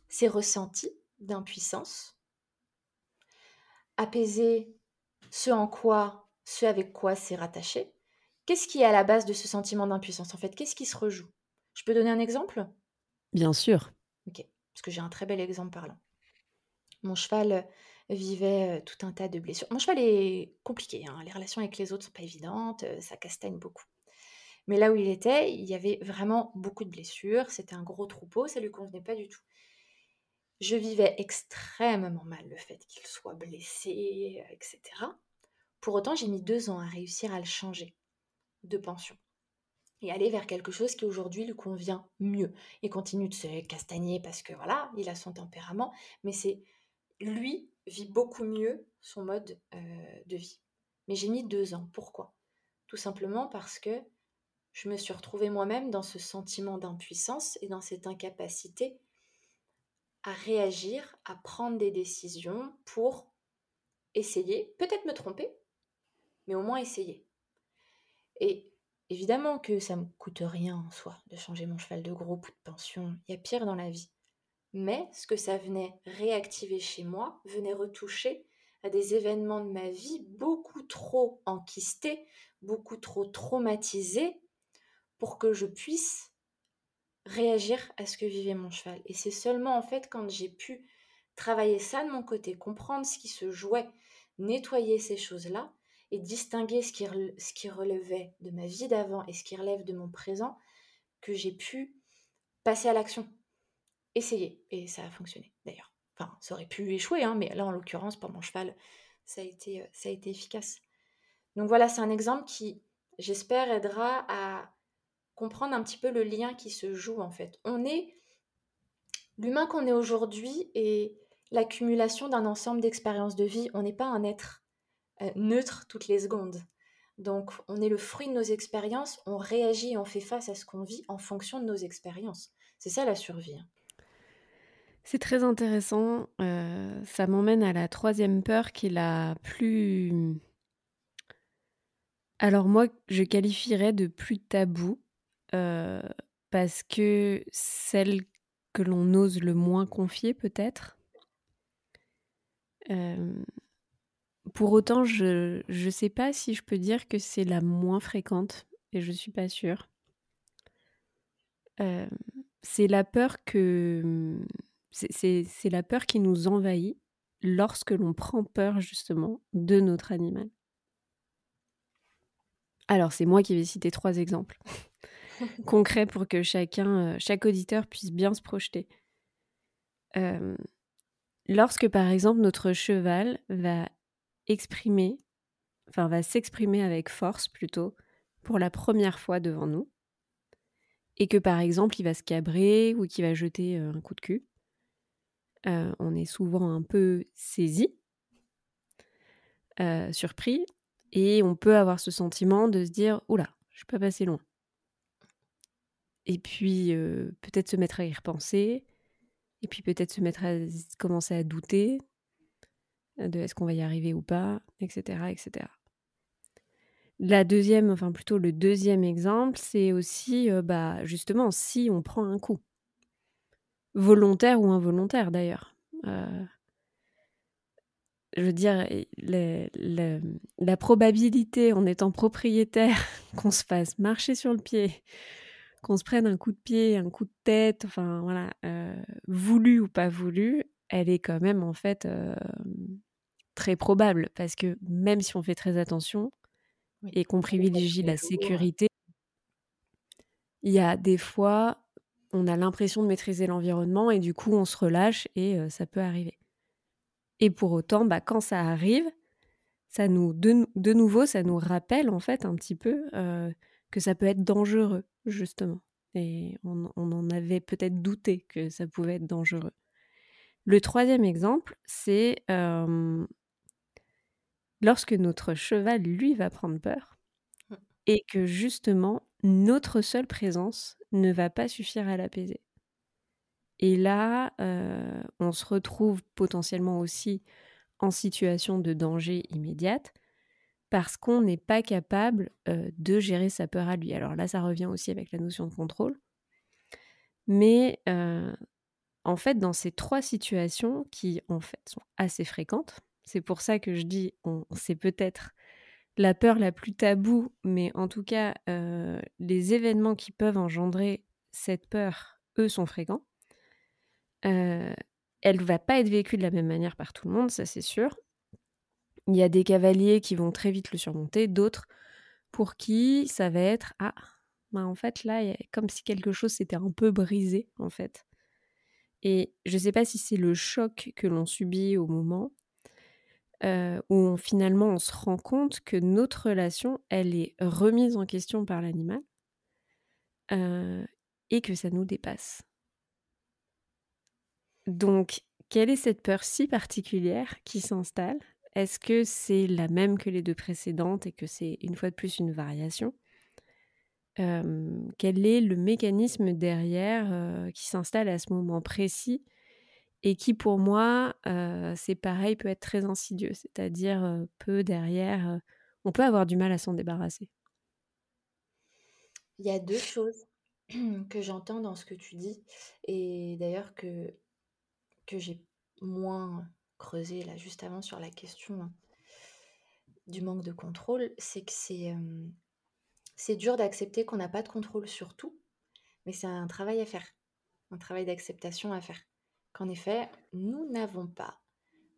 ses ressentis d'impuissance, apaiser ce en quoi, ce avec quoi c'est rattaché, Qu'est-ce qui est à la base de ce sentiment d'impuissance en fait? Qu'est-ce qui se rejoue? Je peux donner un exemple? Bien sûr. Ok, parce que j'ai un très bel exemple parlant. Mon cheval euh, vivait euh, tout un tas de blessures. Mon cheval est compliqué, hein. les relations avec les autres sont pas évidentes, euh, ça castagne beaucoup. Mais là où il était, il y avait vraiment beaucoup de blessures, c'était un gros troupeau, ça lui convenait pas du tout. Je vivais extrêmement mal le fait qu'il soit blessé, etc. Pour autant, j'ai mis deux ans à réussir à le changer de pension et aller vers quelque chose qui aujourd'hui lui convient mieux. Il continue de se castagner parce que voilà, il a son tempérament, mais c'est lui vit beaucoup mieux son mode euh, de vie. Mais j'ai mis deux ans. Pourquoi? Tout simplement parce que je me suis retrouvée moi-même dans ce sentiment d'impuissance et dans cette incapacité à réagir, à prendre des décisions pour essayer, peut-être me tromper, mais au moins essayer. Et évidemment que ça me coûte rien en soi de changer mon cheval de groupe ou de pension, il y a pire dans la vie. Mais ce que ça venait réactiver chez moi venait retoucher à des événements de ma vie beaucoup trop enquistés, beaucoup trop traumatisés pour que je puisse réagir à ce que vivait mon cheval. Et c'est seulement en fait quand j'ai pu travailler ça de mon côté, comprendre ce qui se jouait, nettoyer ces choses-là, et distinguer ce qui, relevait de ma vie d'avant et ce qui relève de mon présent, que j'ai pu passer à l'action, essayer. Et ça a fonctionné d'ailleurs. Enfin, ça aurait pu échouer, hein, mais là en l'occurrence, pour mon cheval, ça a été, euh, ça a été efficace. Donc voilà, c'est un exemple qui, j'espère, aidera à comprendre un petit peu le lien qui se joue en fait. On est l'humain qu'on est aujourd'hui et l'accumulation d'un ensemble d'expériences de vie. On n'est pas un être neutre toutes les secondes. Donc, on est le fruit de nos expériences, on réagit et on fait face à ce qu'on vit en fonction de nos expériences. C'est ça la survie. Hein. C'est très intéressant. Euh, ça m'emmène à la troisième peur qui est la plus... Alors moi, je qualifierais de plus tabou euh, parce que celle que l'on ose le moins confier peut-être. Pour autant, je ne sais pas si je peux dire que c'est la moins fréquente, et je suis pas sûre. Euh, c'est la peur que c'est la peur qui nous envahit lorsque l'on prend peur justement de notre animal. Alors c'est moi qui vais citer trois exemples concrets pour que chacun, euh, chaque auditeur puisse bien se projeter. Euh, lorsque par exemple notre cheval va exprimer, enfin va s'exprimer avec force plutôt, pour la première fois devant nous, et que par exemple il va se cabrer ou qu'il va jeter euh, un coup de cul, euh, on est souvent un peu saisi, euh, surpris, et on peut avoir ce sentiment de se dire Oula, je suis pas passé loin. Et puis peut-être se mettre à y repenser, et puis peut-être se mettre à commencer à douter de est-ce qu'on va y arriver ou pas, etc., etc. La deuxième, enfin plutôt le deuxième exemple, c'est aussi bah, justement si on prend un coup, volontaire ou involontaire d'ailleurs. je veux dire, la probabilité en étant propriétaire qu'on se fasse marcher sur le pied, qu'on se prenne un coup de pied, un coup de tête, enfin voilà, voulu ou pas voulu, elle est quand même en fait très probable parce que même si on fait très attention et qu'on privilégie la sécurité, il y a des fois, on a l'impression de maîtriser l'environnement et du coup, on se relâche et ça peut arriver. Et pour autant, bah, quand ça arrive, ça nous, de, nouveau, ça nous rappelle en fait un petit peu que ça peut être dangereux, justement. Et on, on en avait peut-être douté que ça pouvait être dangereux. Le troisième exemple, c'est lorsque notre cheval, lui, va prendre peur mmh. et que justement, notre seule présence ne va pas suffire à l'apaiser. Et là, euh, on se retrouve potentiellement aussi en situation de danger immédiate parce qu'on n'est pas capable euh, de gérer sa peur à lui. Alors là, ça revient aussi avec la notion de contrôle. Mais euh, en fait, dans ces trois situations qui, en fait, sont assez fréquentes, c'est pour ça que je dis, c'est peut-être la peur la plus taboue, mais en tout cas, euh, les événements qui peuvent engendrer cette peur, eux, sont fréquents. Euh, elle ne va pas être vécue de la même manière par tout le monde, ça c'est sûr. Il y a des cavaliers qui vont très vite le surmonter, d'autres pour qui ça va être ah, bah en fait là, comme si quelque chose s'était un peu brisé en fait. Et je ne sais pas si c'est le choc que l'on subit au moment, euh, où finalement on se rend compte que notre relation, elle est remise en question par l'animal euh, et que ça nous dépasse. Donc, quelle est cette peur si particulière qui s'installe? Est-ce que c'est la même que les deux précédentes et que c'est une fois de plus une variation? Euh, Quel est le mécanisme derrière qui s'installe à ce moment précis et qui pour moi, c'est pareil, peut être très insidieux, c'est-à-dire peu derrière, on peut avoir du mal à s'en débarrasser. Il y a deux choses que j'entends dans ce que tu dis, et d'ailleurs que, que j'ai moins creusé là juste avant sur la question du manque de contrôle, c'est que c'est c'est dur d'accepter qu'on n'a pas de contrôle sur tout, mais c'est un travail à faire, un travail d'acceptation à faire qu'en effet, nous n'avons pas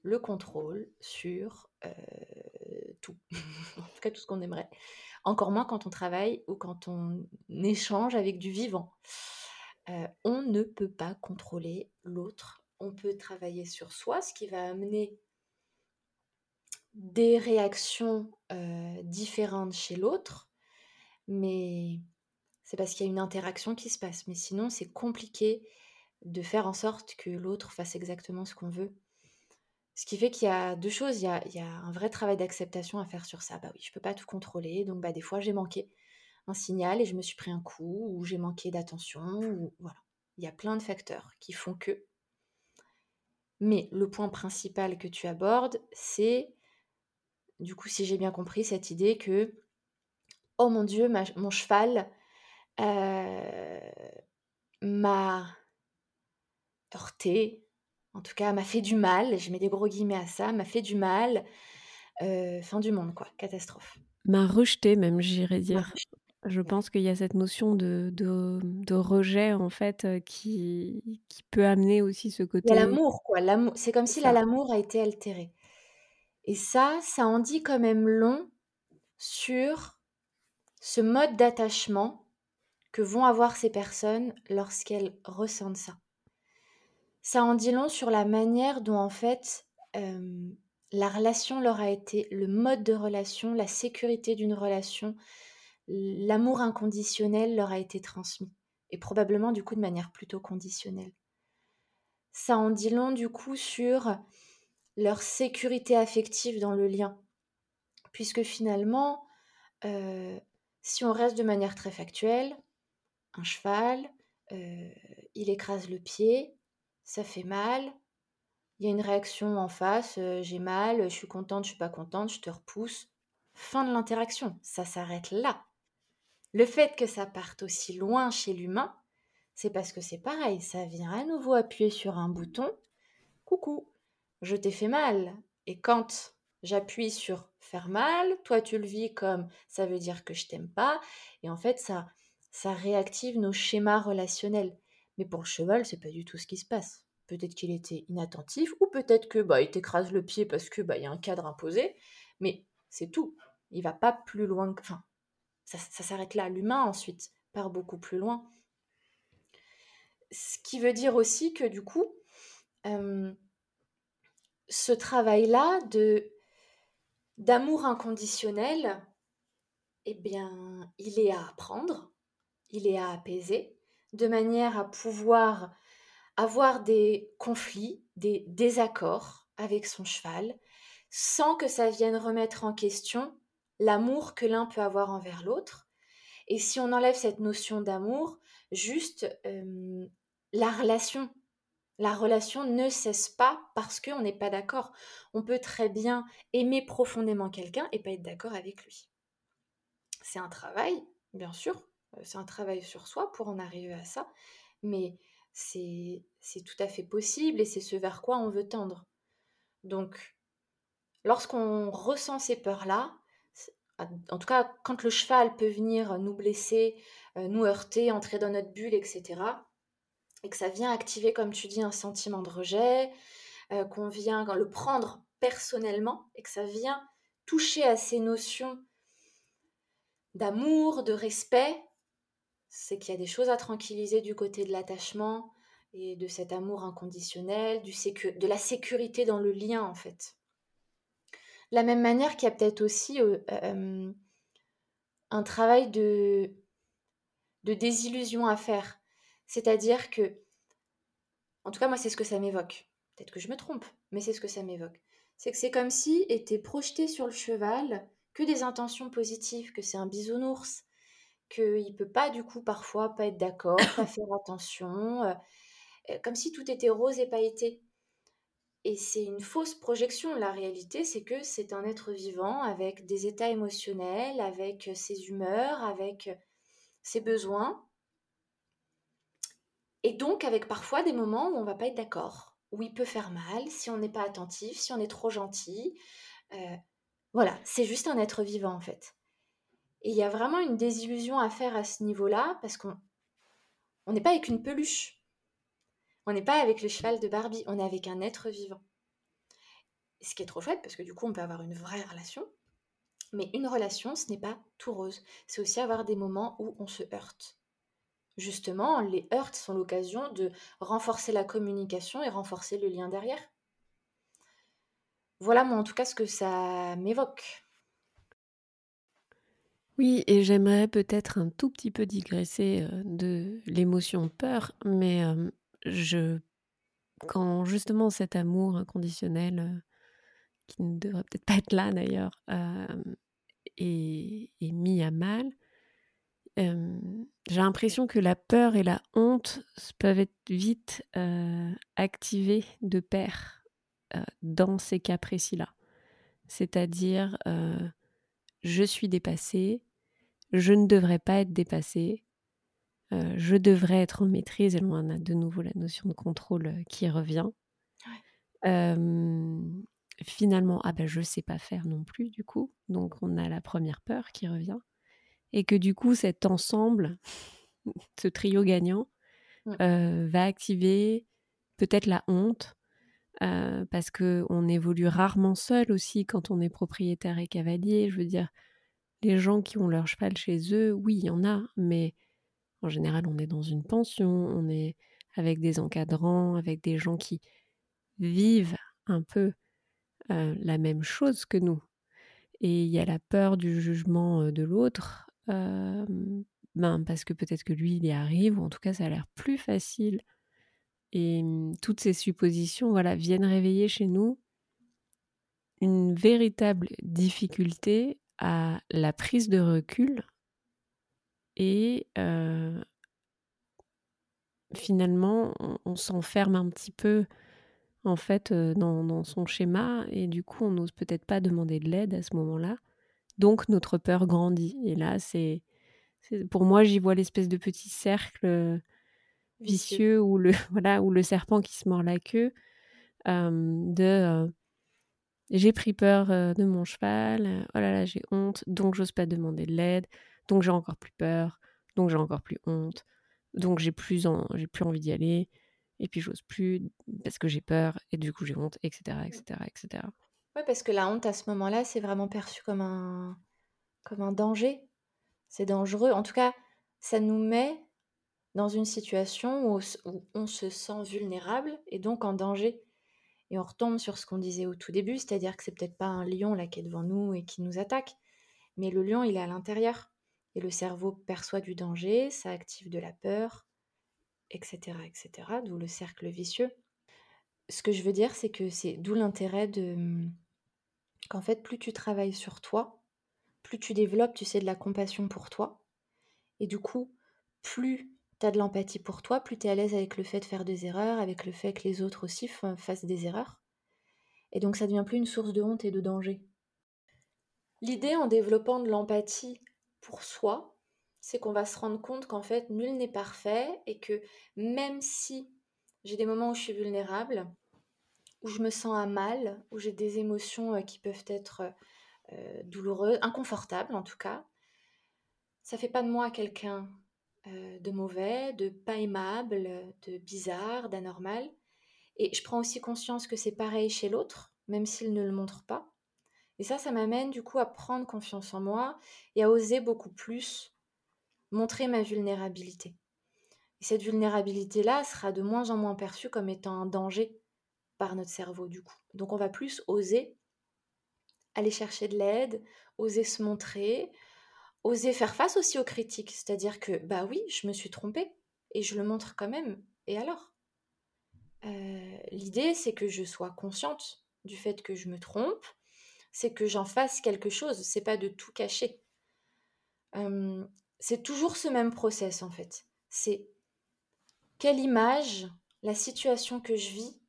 le contrôle sur tout, en tout cas tout ce qu'on aimerait. Encore moins quand on travaille ou quand on échange avec du vivant. on ne peut pas contrôler l'autre. On peut travailler sur soi, ce qui va amener des réactions différentes chez l'autre, mais c'est parce qu'il y a une interaction qui se passe. Mais sinon, c'est compliqué de faire en sorte que l'autre fasse exactement ce qu'on veut. Ce qui fait qu'il y a deux choses. Il y a, un vrai travail d'acceptation à faire sur ça. Bah oui, je peux pas tout contrôler. Donc bah, des fois, j'ai manqué un signal et je me suis pris un coup, ou j'ai manqué d'attention, voilà. Il y a plein de facteurs qui font que. Mais le point principal que tu abordes, c'est, du coup, si j'ai bien compris, cette idée que, oh mon Dieu, mon cheval euh, m'a heurté, en tout cas m'a fait du mal, je mets des gros guillemets à ça, m'a fait du mal, euh, fin du monde quoi, catastrophe. M'a rejeté même, j'irais dire. Je pense qu'il y a cette notion de, de, rejet en fait euh, qui, qui peut amener aussi ce côté. Il y a l'amour quoi, l'amour. C'est comme si l'amour a été altéré. Et ça, ça en dit quand même long sur ce mode d'attachement que vont avoir ces personnes lorsqu'elles ressentent ça ça en dit long sur la manière dont en fait la relation leur a été, le mode de relation, la sécurité d'une relation l'amour inconditionnel leur a été transmis, et probablement du coup de manière plutôt conditionnelle. Ça en dit long du coup sur leur sécurité affective dans le lien, puisque finalement, si on reste de manière très factuelle, un cheval, il écrase le pied, ça fait mal, il y a une réaction en face, euh, j'ai mal, je suis contente, je suis pas contente, je te repousse. Fin de l'interaction, ça s'arrête là. Le fait que ça parte aussi loin chez l'humain, c'est parce que c'est pareil, ça vient à nouveau appuyer sur un bouton. Coucou, je t'ai fait mal. Et quand j'appuie sur faire mal, toi tu le vis comme ça veut dire que je t'aime pas. Et en fait, ça, ça réactive nos schémas relationnels. Pour le cheval, c'est pas du tout ce qui se passe. Peut-être qu'il était inattentif, ou peut-être que bah, il t'écrase le pied parce que bah, y a un cadre imposé, mais c'est tout. Il va pas plus loin. Que... Enfin, ça, s'arrête là. L'humain ensuite part beaucoup plus loin. Ce qui veut dire aussi que du coup, ce travail-là de d'amour inconditionnel, eh bien, il est à apprendre, il est à apaiser, de manière à pouvoir avoir des conflits, des désaccords avec son cheval, sans que ça vienne remettre en question l'amour que l'un peut avoir envers l'autre. Et si on enlève cette notion d'amour, juste la relation. La relation ne cesse pas parce qu'on n'est pas d'accord. On peut très bien aimer profondément quelqu'un et pas être d'accord avec lui. C'est un travail, bien sûr, c'est un travail sur soi pour en arriver à ça, mais c'est tout à fait possible et c'est ce vers quoi on veut tendre. Donc, lorsqu'on ressent ces peurs-là, en tout cas quand le cheval peut venir nous blesser, euh, nous heurter, entrer dans notre bulle, etc., et que ça vient activer, comme tu dis, un sentiment de rejet, euh, qu'on vient le prendre personnellement et que ça vient toucher à ces notions d'amour, de respect, c'est qu'il y a des choses à tranquilliser du côté de l'attachement et de cet amour inconditionnel, du de la sécurité dans le lien en fait. De la même manière qu'il y a peut-être aussi euh, euh, un travail de, de désillusion à faire. C'est-à-dire que, en tout cas moi c'est ce que ça m'évoque. Peut-être que je me trompe, mais c'est ce que ça m'évoque. C'est que c'est comme si était projeté sur le cheval que des intentions positives, que c'est un bisounours, qu'il peut pas du coup parfois pas être d'accord, pas faire attention, euh, euh, comme si tout était rose et pailleté. Et c'est une fausse projection. La réalité, c'est que c'est un être vivant avec des états émotionnels, avec ses humeurs, avec ses besoins. Et donc avec parfois des moments où on va pas être d'accord, où il peut faire mal si on n'est pas attentif, si on est trop gentil. Euh, voilà, c'est juste un être vivant en fait. Et il y a vraiment une désillusion à faire à ce niveau-là, parce qu'on n'est pas avec une peluche. On n'est pas avec le cheval de Barbie, on est avec un être vivant. Ce qui est trop chouette, parce que du coup, on peut avoir une vraie relation. Mais une relation, ce n'est pas tout rose. C'est aussi avoir des moments où on se heurte. Justement, les heurts sont l'occasion de renforcer la communication et renforcer le lien derrière. Voilà, moi, en tout cas, ce que ça m'évoque. Oui, et j'aimerais peut-être un tout petit peu digresser de l'émotion peur, mais je, quand justement cet amour inconditionnel, qui ne devrait peut-être pas être là d'ailleurs, est, mis à mal, j'ai l'impression que la peur et la honte peuvent être vite activées de pair dans ces cas précis-là. C'est-à-dire je suis dépassée, je ne devrais pas être dépassée, euh, je devrais être en maîtrise, et là on a de nouveau la notion de contrôle euh, qui revient. finalement, ah ben je ne sais pas faire non plus du coup, donc on a la première peur qui revient, et que du coup cet ensemble, ce trio gagnant, euh, va activer peut-être la honte, parce que on évolue rarement seul aussi quand on est propriétaire et cavalier. Je veux dire, les gens qui ont leur cheval chez eux, oui, il y en a, mais en général, on est dans une pension, on est avec des encadrants, avec des gens qui vivent un peu la même chose que nous. Et il y a la peur du jugement de l'autre, ben, parce que peut-être que lui, il y arrive, ou en tout cas, ça a l'air plus facile. Et toutes ces suppositions voilà, viennent réveiller chez nous une véritable difficulté à la prise de recul et finalement on, s'enferme un petit peu en fait dans, dans, son schéma et du coup on n'ose peut-être pas demander de l'aide à ce moment-là. Donc notre peur grandit et là c'est pour moi j'y vois l'espèce de petit cercle vicieux où le voilà où le serpent qui se mord la queue de j'ai pris peur de mon cheval, oh là là, j'ai honte, donc j'ose pas demander de l'aide, donc j'ai encore plus peur, donc j'ai encore plus honte, donc j'ai plus, j'ai plus envie d'y aller, et puis j'ose plus parce que j'ai peur, et du coup j'ai honte, etc., etc., etc. Ouais, parce que la honte à ce moment-là, c'est vraiment perçu comme un, comme un danger. C'est dangereux. En tout cas, ça nous met dans une situation où on se sent vulnérable et donc en danger. Et on retombe sur ce qu'on disait au tout début, c'est-à-dire que c'est peut-être pas un lion là qui est devant nous et qui nous attaque, mais le lion il est à l'intérieur. Et le cerveau perçoit du danger, ça active de la peur, etc. etc. D'où le cercle vicieux. Ce que je veux dire, c'est que c'est d'où l'intérêt de qu'en fait plus tu travailles sur toi, plus tu développes, tu sais, de la compassion pour toi. Et du coup, plus de l'empathie pour toi, plus tu es à l'aise avec le fait de faire des erreurs, avec le fait que les autres aussi fassent des erreurs. Et donc ça devient plus une source de honte et de danger. L'idée en développant de l'empathie pour soi, c'est qu'on va se rendre compte qu'en fait nul n'est parfait et que même si j'ai des moments où je suis vulnérable, où je me sens à mal, où j'ai des émotions euh, qui peuvent être euh, douloureuses, inconfortables en tout cas, ça fait pas de moi quelqu'un euh, de mauvais, de pas aimable, de bizarre, d'anormal. Et je prends aussi conscience que c'est pareil chez l'autre, même s'il ne le montre pas. Et ça, ça m'amène du coup à prendre confiance en moi et à oser beaucoup plus montrer ma vulnérabilité. Et cette vulnérabilité-là sera de moins en moins perçue comme étant un danger par notre cerveau du coup. Donc on va plus oser aller chercher de l'aide, oser se montrer, oser faire face aussi aux critiques, c'est-à-dire que bah oui, je me suis trompée et je le montre quand même. Et alors? Euh, L'idée, c'est que je sois consciente du fait que je me trompe, c'est que j'en fasse quelque chose, c'est pas de tout cacher. c'est toujours ce même process en fait. C'est quelle image la situation que je vis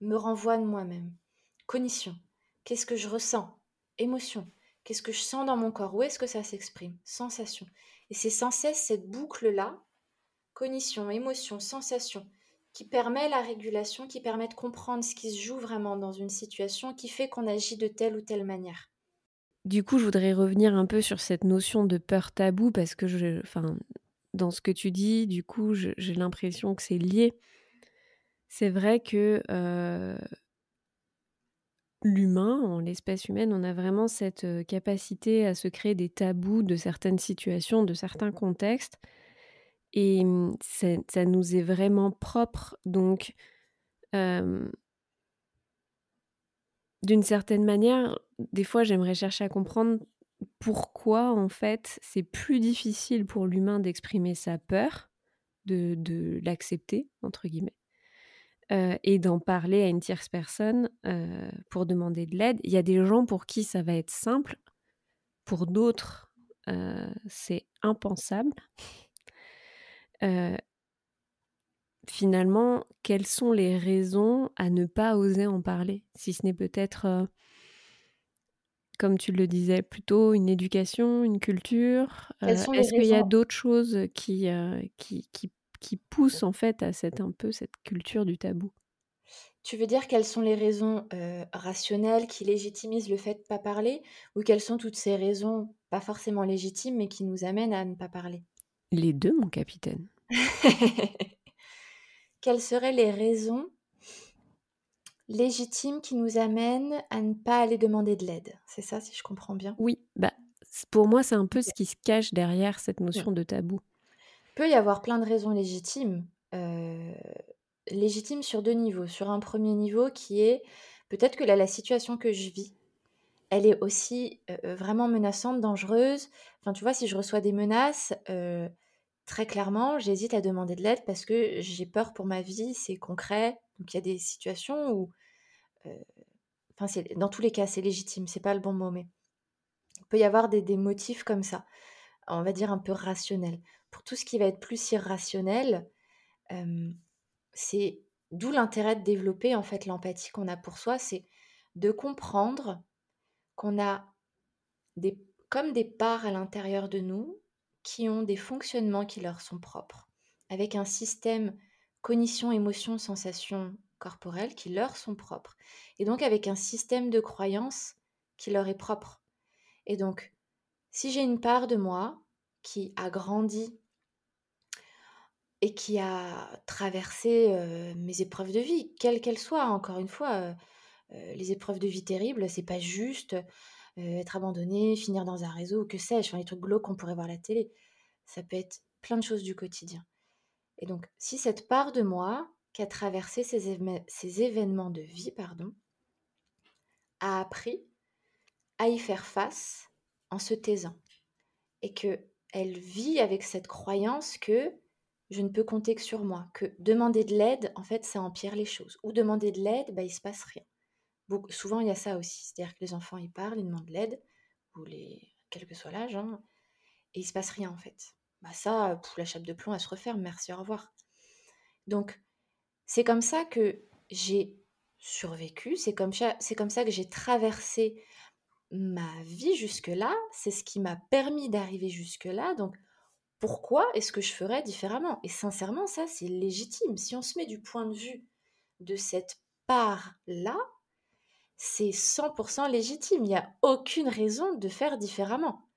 me renvoie de moi-même. Cognition. Qu'est-ce que je ressens? Émotion. Qu'est-ce que je sens dans mon corps? Où est-ce que ça s'exprime? Sensation. Et c'est sans cesse cette boucle-là, cognition, émotion, sensation, qui permet la régulation, qui permet de comprendre ce qui se joue vraiment dans une situation, qui fait qu'on agit de telle ou telle manière. Du coup, je voudrais revenir un peu sur cette notion de peur tabou, parce que je, enfin, dans ce que tu dis, du coup, j'ai l'impression que c'est lié. C'est vrai que euh, l'humain, en l'espèce humaine, on a vraiment cette capacité à se créer des tabous de certaines situations, de certains contextes. Et mmh, ça, nous est vraiment propre. Donc, d'une certaine manière, des fois, j'aimerais chercher à comprendre pourquoi, en fait, c'est plus difficile pour l'humain d'exprimer sa peur, de, de l'accepter, entre guillemets. Euh, et d'en parler à une tierce personne euh, pour demander de l'aide. Il y a des gens pour qui ça va être simple, pour d'autres, euh, c'est impensable. finalement, quelles sont les raisons à ne pas oser en parler? Si ce n'est peut-être, comme tu le disais, plutôt une éducation, une culture Est-ce qu'il y a d'autres choses qui, qui, qui qui pousse en fait à cette un peu cette culture du tabou. Tu veux dire quelles sont les raisons rationnelles qui légitimisent le fait de ne pas parler ou quelles sont toutes ces raisons pas forcément légitimes mais qui nous amènent à ne pas parler? Les deux, mon capitaine. quelles seraient les raisons légitimes qui nous amènent à ne pas aller demander de l'aide? C'est ça, si je comprends bien? Oui, bah, pour moi, c'est un peu ce qui se cache derrière cette notion de tabou peut y avoir plein de raisons légitimes, légitimes sur deux niveaux. Sur un premier niveau qui est peut-être que là, la situation que je vis, elle est aussi vraiment menaçante, dangereuse. Enfin, tu vois, si je reçois des menaces, très clairement, j'hésite à demander de l'aide parce que j'ai peur pour ma vie, c'est concret. Donc il y a des situations où, enfin, dans tous les cas, c'est légitime, c'est pas le bon mot, mais il peut y avoir des motifs comme ça, on va dire un peu rationnels. Pour tout ce qui va être plus irrationnel, c'est d'où l'intérêt de développer en fait l'empathie qu'on a pour soi, c'est de comprendre qu'on a des, comme des parts à l'intérieur de nous qui ont des fonctionnements qui leur sont propres, avec un système cognition, émotion, sensation corporelle qui leur sont propres, et donc avec un système de croyance qui leur est propre. Et donc, si j'ai une part de moi qui a grandi et qui a traversé mes épreuves de vie, quelles qu'elles soient, encore une fois, les épreuves de vie terribles, c'est pas juste être abandonné, finir dans un réseau, que sais-je, enfin, les trucs glauques qu'on pourrait voir à la télé. Ça peut être plein de choses du quotidien. Et donc, si cette part de moi qui a traversé ces, événements de vie, pardon, a appris à y faire face en se taisant, et que elle vit avec cette croyance que je ne peux compter que sur moi, que demander de l'aide, en fait, ça empire les choses. Ou demander de l'aide, bah, il se passe rien souvent, il y a ça aussi. C'est-à-dire que les enfants, ils parlent, ils demandent de l'aide, ou les, quel que soit l'âge, hein, et il se passe rien en fait. Bah ça, la chape de plomb, elle se referme, merci, au revoir. Donc, c'est comme ça que j'ai survécu, c'est comme, c'est comme ça que j'ai traversé ma vie jusque-là, c'est ce qui m'a permis d'arriver jusque-là, donc pourquoi est-ce que je ferais différemment? Et sincèrement, ça, c'est légitime. Si on se met du point de vue de cette part-là, c'est 100% légitime. Il n'y a aucune raison de faire différemment.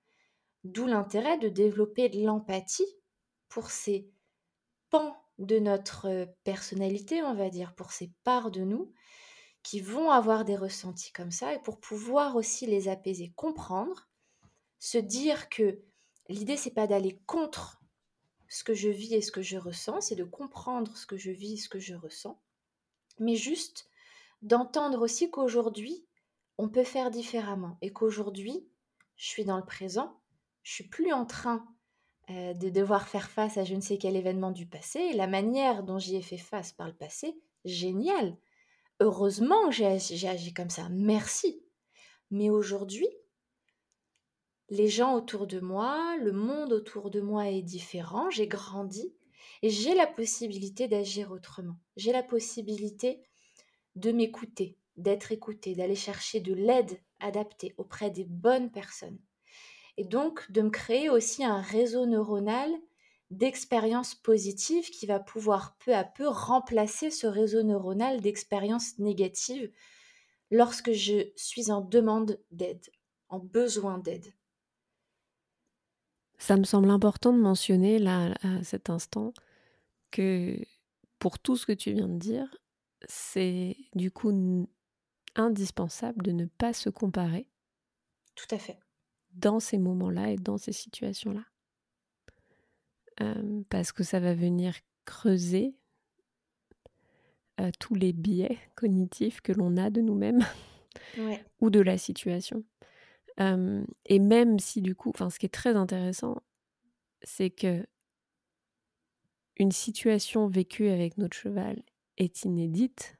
D'où l'intérêt de développer de l'empathie pour ces pans de notre personnalité, on va dire, pour ces parts de nous qui vont avoir des ressentis comme ça et pour pouvoir aussi les apaiser, comprendre, se dire que l'idée c'est pas d'aller contre ce que je vis et ce que je ressens, c'est de comprendre ce que je vis, et ce que je ressens, mais juste d'entendre aussi qu'aujourd'hui, on peut faire différemment et qu'aujourd'hui, je suis dans le présent, je suis plus en train euh, de devoir faire face à je ne sais quel événement du passé. la manière dont j'y ai fait face par le passé, génial. Heureusement que j'ai agi comme ça, merci. Mais aujourd'hui, les gens autour de moi, le monde autour de moi est différent, j'ai grandi et j'ai la possibilité d'agir autrement. J'ai la possibilité de m'écouter, d'être écouté, d'aller chercher de l'aide adaptée auprès des bonnes personnes. Et donc de me créer aussi un réseau neuronal d'expériences positives qui va pouvoir peu à peu remplacer ce réseau neuronal d'expériences négatives lorsque je suis en demande d'aide, en besoin d'aide. Ça me semble important de mentionner là, à cet instant, que pour tout ce que tu viens de dire, c'est du coup indispensable de ne pas se comparer. Tout à fait. Dans ces moments-là et dans ces situations-là. Euh, parce que ça va venir creuser euh, tous les biais cognitifs que l'on a de nous-mêmes ou de la situation. Euh, et même si du coup, enfin, ce qui est très intéressant, c'est que une situation vécue avec notre cheval est inédite,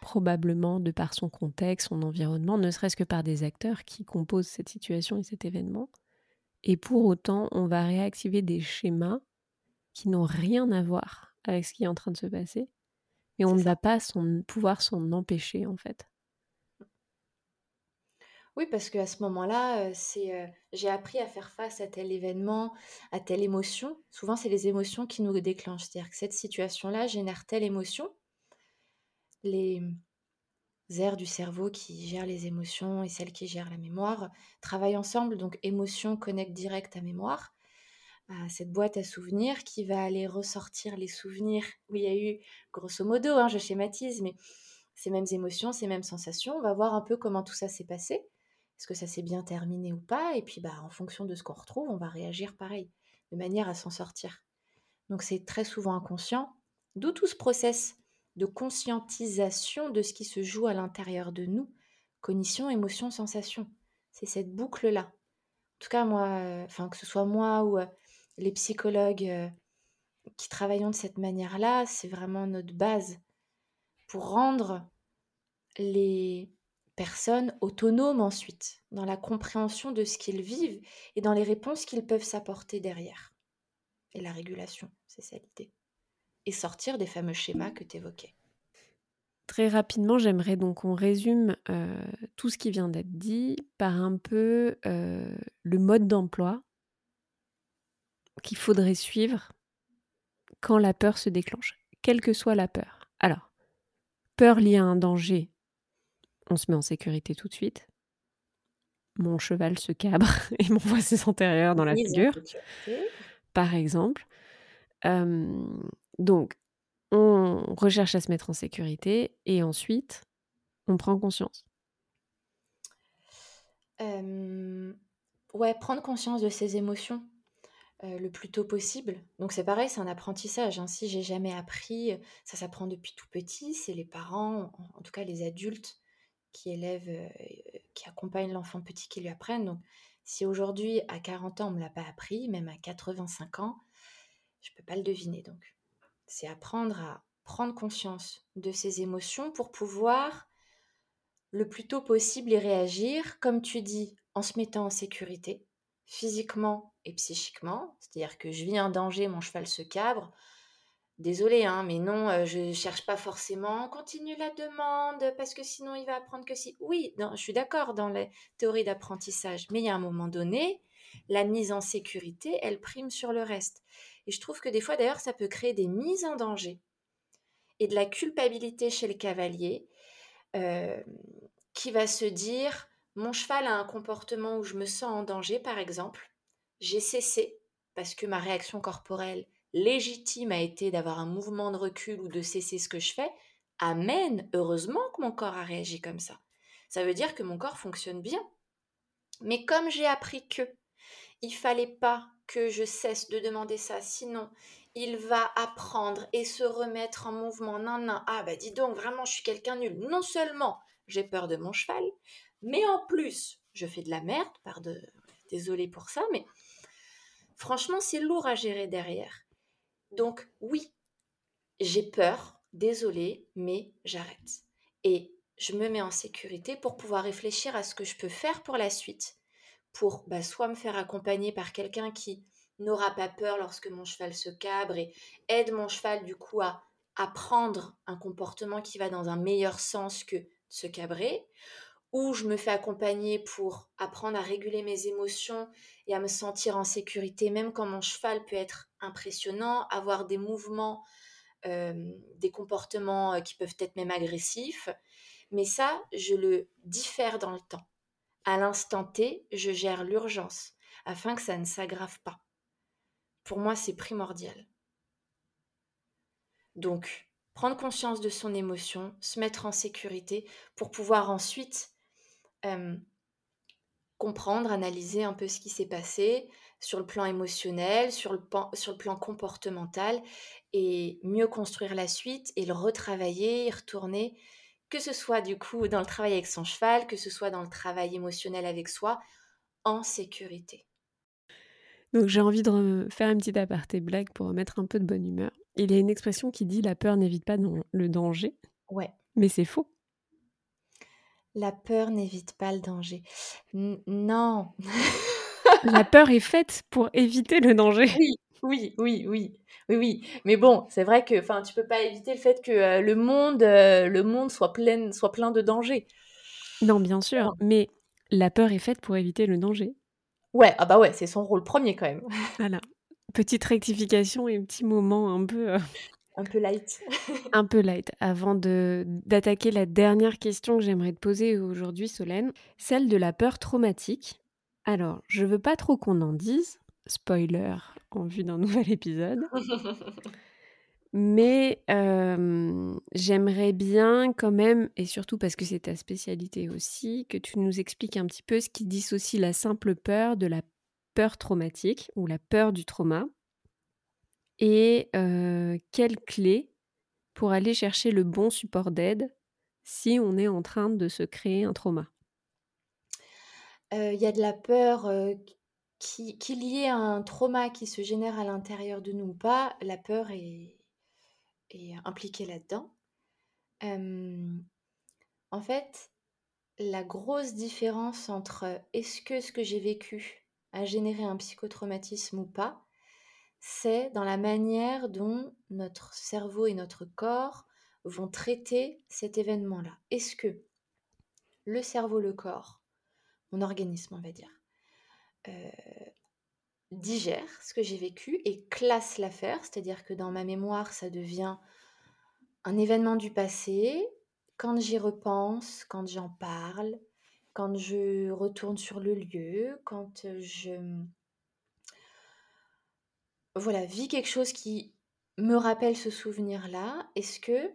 probablement de par son contexte, son environnement, ne serait-ce que par des acteurs qui composent cette situation et cet événement. Et pour autant, on va réactiver des schémas qui n'ont rien à voir avec ce qui est en train de se passer. Et on ne va pas pouvoir s'en empêcher, en fait. Oui, parce qu'à ce moment-là, j'ai appris à faire face à tel événement, à telle émotion. Souvent, c'est les émotions qui nous déclenchent. C'est-à-dire que cette situation-là génère telle émotion. Les aires du cerveau qui gèrent les émotions et celles qui gèrent la mémoire travaillent ensemble. Donc, émotion connecte direct à mémoire, cette boîte à souvenirs qui va aller ressortir les souvenirs où il y a eu, grosso modo, hein, je schématise, mais ces mêmes émotions, ces mêmes sensations. On va voir un peu comment tout ça s'est passé. Est-ce que ça s'est bien terminé ou pas? Et puis, bah, en fonction de ce qu'on retrouve, on va réagir pareil, de manière à s'en sortir. Donc, c'est très souvent inconscient, d'où tout ce process de conscientisation de ce qui se joue à l'intérieur de nous, cognition, émotion, sensation. C'est cette boucle-là. En tout cas, moi, enfin, que ce soit moi ou les psychologues qui travaillons de cette manière-là, c'est vraiment notre base pour rendre les personnes autonomes ensuite dans la compréhension de ce qu'ils vivent et dans les réponses qu'ils peuvent s'apporter derrière. Et la régulation, c'est ça l'idée. Et sortir des fameux schémas que tu évoquais. Très rapidement, j'aimerais donc qu'on résume euh, tout ce qui vient d'être dit par un peu euh, le mode d'emploi qu'il faudrait suivre quand la peur se déclenche, quelle que soit la peur. Alors, peur liée à un danger, on se met en sécurité tout de suite. Mon cheval se cabre et m'envoie ses antérieurs dans la figure, par exemple. Euh, donc, on recherche à se mettre en sécurité et ensuite, on prend conscience. ouais, prendre conscience de ses émotions le plus tôt possible. Donc c'est pareil, c'est un apprentissage. Hein. Si j'ai jamais appris, ça s'apprend depuis tout petit. C'est les parents, en, tout cas les adultes, qui élèvent, qui accompagnent l'enfant petit, qui lui apprennent. Donc si aujourd'hui, à 40 ans, on me l'a pas appris, même à 85 ans, je peux pas le deviner. Donc c'est apprendre à prendre conscience de ses émotions pour pouvoir le plus tôt possible y réagir, comme tu dis, en se mettant en sécurité, physiquement et psychiquement. C'est-à-dire que je vis un danger, mon cheval se cabre. Désolé, hein, mais non, euh, je ne cherche pas forcément. Continue la demande parce que sinon il va apprendre que si. Oui, je suis d'accord dans les théories d'apprentissage, mais il y a un moment donné, la mise en sécurité, elle prime sur le reste. Et je trouve que des fois, d'ailleurs, ça peut créer des mises en danger et de la culpabilité chez le cavalier euh, qui va se dire mon cheval a un comportement où je me sens en danger, par exemple. J'ai cessé parce que ma réaction corporelle légitime a été d'avoir un mouvement de recul ou de cesser ce que je fais. Amen, heureusement que mon corps a réagi comme ça. Ça veut dire que mon corps fonctionne bien. Mais comme j'ai appris que il fallait pas que je cesse de demander ça, sinon il va apprendre et se remettre en mouvement. Non, non, ah bah dis donc, vraiment, je suis quelqu'un nul. Non seulement j'ai peur de mon cheval, mais en plus, je fais de la merde, pardon, désolé pour ça, mais franchement, c'est lourd à gérer derrière. Donc oui, j'ai peur, désolé, mais j'arrête. Et je me mets en sécurité pour pouvoir réfléchir à ce que je peux faire pour la suite pour bah, soit me faire accompagner par quelqu'un qui n'aura pas peur lorsque mon cheval se cabre et aide mon cheval du coup à apprendre un comportement qui va dans un meilleur sens que se cabrer, ou je me fais accompagner pour apprendre à réguler mes émotions et à me sentir en sécurité, même quand mon cheval peut être impressionnant, avoir des mouvements, des comportements qui peuvent être même agressifs. Mais ça, je le diffère dans le temps. À l'instant T, je gère l'urgence afin que ça ne s'aggrave pas. Pour moi, c'est primordial. Donc, prendre conscience de son émotion, se mettre en sécurité pour pouvoir ensuite comprendre, analyser un peu ce qui s'est passé sur le plan émotionnel, sur le, sur le plan comportemental et mieux construire la suite et le retravailler, y retourner que ce soit du coup dans le travail avec son cheval, que ce soit dans le travail émotionnel avec soi, en sécurité. Donc j'ai envie de faire un petit aparté blague pour mettre un peu de bonne humeur. Il y a une expression qui dit la peur n'évite pas le danger. Ouais. Mais c'est faux. La peur n'évite pas le danger. non. la peur est faite pour éviter le danger. Oui, oui, oui, oui. Oui, oui. Mais bon, c'est vrai que enfin, tu peux pas éviter le fait que euh, le monde, euh, le monde soit, plein, soit plein de dangers. Non, bien sûr. Mais la peur est faite pour éviter le danger. Ouais, ah bah ouais, c'est son rôle premier quand même. Voilà. Petite rectification et petit moment un peu. Euh, un peu light. un peu light. Avant d'attaquer la dernière question que j'aimerais te poser aujourd'hui, Solène, celle de la peur traumatique. Alors, je veux pas trop qu'on en dise, spoiler en vue d'un nouvel épisode. Mais j'aimerais bien quand même, et surtout parce que c'est ta spécialité aussi, que tu nous expliques un petit peu ce qui dissocie la simple peur de la peur traumatique ou la peur du trauma. Et quelle clé pour aller chercher le bon support d'aide si on est en train de se créer un trauma il y a de la peur qu'il y ait un trauma qui se génère à l'intérieur de nous ou pas, la peur est, impliquée là-dedans. en fait, la grosse différence entre est-ce que ce que j'ai vécu a généré un psychotraumatisme ou pas, c'est dans la manière dont notre cerveau et notre corps vont traiter cet événement-là. Est-ce que le cerveau, le corps, mon organisme, on va dire, euh, digère ce que j'ai vécu et classe l'affaire, c'est-à-dire que dans ma mémoire, ça devient un événement du passé. Quand j'y repense, quand j'en parle, quand je retourne sur le lieu, quand je voilà, vis quelque chose qui me rappelle ce souvenir-là, est-ce que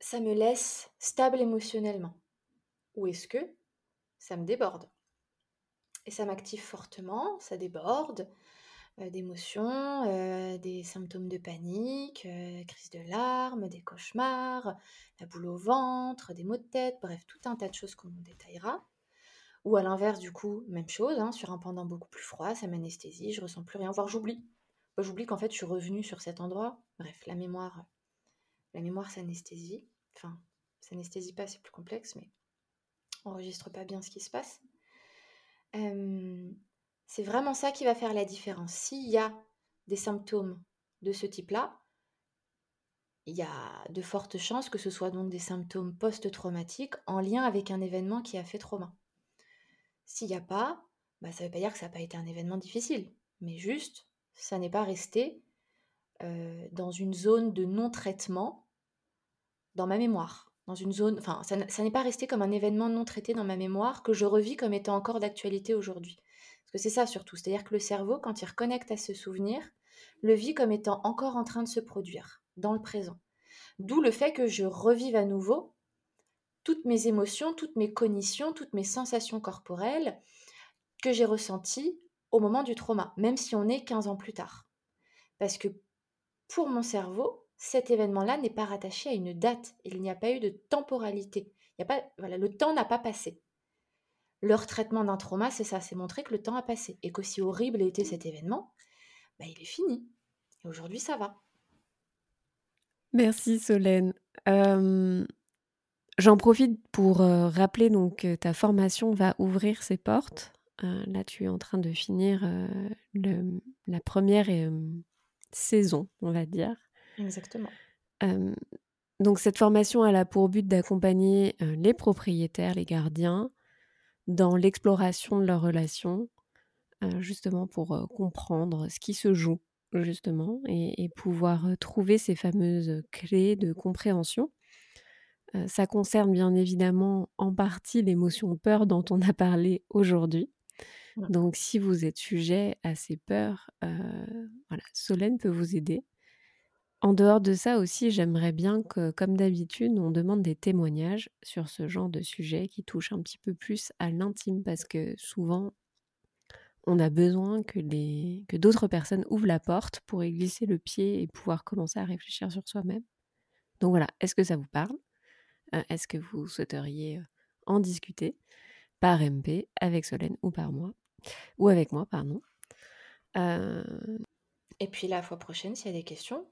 ça me laisse stable émotionnellement? Ou est-ce que ça me déborde Et ça m'active fortement, ça déborde euh, d'émotions, euh, des symptômes de panique, euh, crise de larmes, des cauchemars, la boule au ventre, des maux de tête, bref, tout un tas de choses qu'on détaillera. Ou à l'inverse, du coup, même chose, hein, sur un pendant beaucoup plus froid, ça m'anesthésie, je ressens plus rien, voire j'oublie. J'oublie qu'en fait je suis revenue sur cet endroit. Bref, la mémoire, la mémoire s'anesthésie. Enfin, s'anesthésie pas, c'est plus complexe, mais enregistre pas bien ce qui se passe. c'est vraiment ça qui va faire la différence. S'il y a des symptômes de ce type-là, il y a de fortes chances que ce soit donc des symptômes post-traumatiques en lien avec un événement qui a fait trauma. S'il n'y a pas, bah, ça ne veut pas dire que ça n'a pas été un événement difficile, mais juste, ça n'est pas resté dans une zone de non-traitement dans ma mémoire. Dans une zone, enfin, ça, n'est pas resté comme un événement non traité dans ma mémoire que je revis comme étant encore d'actualité aujourd'hui. Parce que c'est ça surtout, c'est-à-dire que le cerveau, quand il reconnecte à ce souvenir, le vit comme étant encore en train de se produire dans le présent. D'où le fait que je revive à nouveau toutes mes émotions, toutes mes cognitions, toutes mes sensations corporelles que j'ai ressenties au moment du trauma, même si on est 15 ans plus tard. Parce que pour mon cerveau, cet événement-là n'est pas rattaché à une date. Il n'y a pas eu de temporalité. Il y a pas, voilà, le temps n'a pas passé. Leur traitement d'un trauma, c'est ça, c'est montrer que le temps a passé et qu'aussi horrible était cet événement, bah, il est fini. Et aujourd'hui, ça va. Merci Solène. J'en profite pour euh, rappeler donc que ta formation va ouvrir ses portes. Euh, là, tu es en train de finir euh, la première saison, on va dire. Exactement. donc cette formation, elle a pour but d'accompagner les propriétaires, les gardiens, dans l'exploration de leurs relations, justement pour comprendre ce qui se joue, justement, et pouvoir trouver ces fameuses clés de compréhension ça concerne bien évidemment en partie l'émotion peur dont on a parlé aujourd'hui. Donc si vous êtes sujet à ces peurs, voilà, Solène peut vous aider. En dehors de ça aussi, j'aimerais bien que, comme d'habitude, on demande des témoignages sur ce genre de sujet qui touche un petit peu plus à l'intime parce que souvent, on a besoin que, d'autres personnes ouvrent la porte pour y glisser le pied et pouvoir commencer à réfléchir sur soi-même. Donc voilà, est-ce que ça vous parle? Euh, est-ce que vous souhaiteriez en discuter par MP avec Solène ou par moi? Ou avec moi, pardon. Et puis la fois prochaine, s'il y a des questions.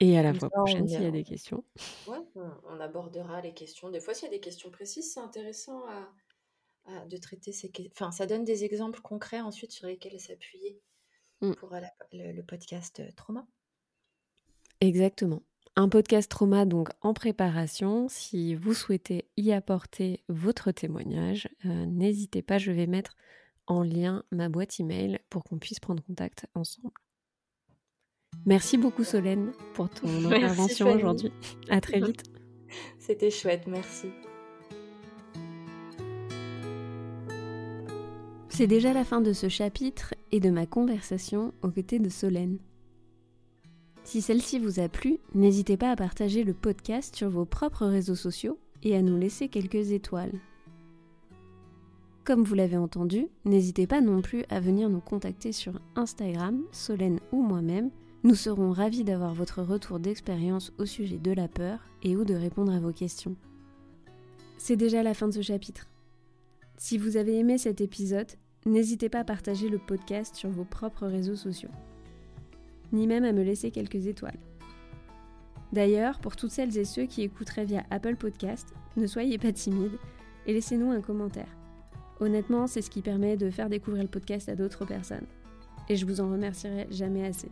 Et à la fois prochaine, s'il y a des questions. Ouais, on abordera les questions. Des fois, s'il y a des questions précises, c'est intéressant de traiter ces questions. Enfin, ça donne des exemples concrets ensuite sur lesquels s'appuyer mmh. pour le, podcast Trauma. Exactement. Un podcast trauma donc en préparation. Si vous souhaitez y apporter votre témoignage, euh, n'hésitez pas, je vais mettre en lien ma boîte email pour qu'on puisse prendre contact ensemble. Merci beaucoup Solène pour ton intervention aujourd'hui. À très vite. C'était chouette, merci. C'est déjà la fin de ce chapitre et de ma conversation aux côtés de Solène. Si celle-ci vous a plu, n'hésitez pas à partager le podcast sur vos propres réseaux sociaux et à nous laisser quelques étoiles. Comme vous l'avez entendu, n'hésitez pas non plus à venir nous contacter sur Instagram, Solène ou moi-même. Nous serons ravis d'avoir votre retour d'expérience au sujet de la peur et ou de répondre à vos questions. C'est déjà la fin de ce chapitre. Si vous avez aimé cet épisode, n'hésitez pas à partager le podcast sur vos propres réseaux sociaux, ni même à me laisser quelques étoiles. D'ailleurs, pour toutes celles et ceux qui écouteraient via Apple Podcast, ne soyez pas timides et laissez-nous un commentaire. Honnêtement, c'est ce qui permet de faire découvrir le podcast à d'autres personnes. Et je vous en remercierai jamais assez.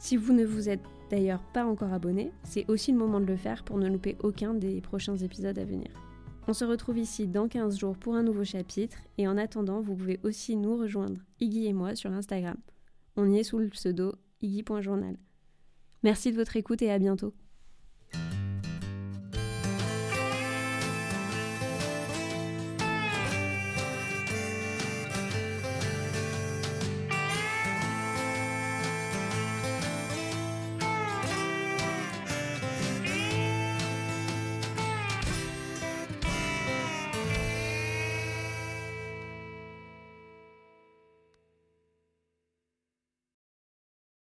Si vous ne vous êtes d'ailleurs pas encore abonné, c'est aussi le moment de le faire pour ne louper aucun des prochains épisodes à venir. On se retrouve ici dans 15 jours pour un nouveau chapitre et en attendant, vous pouvez aussi nous rejoindre, Iggy et moi, sur Instagram. On y est sous le pseudo iggy.journal. Merci de votre écoute et à bientôt.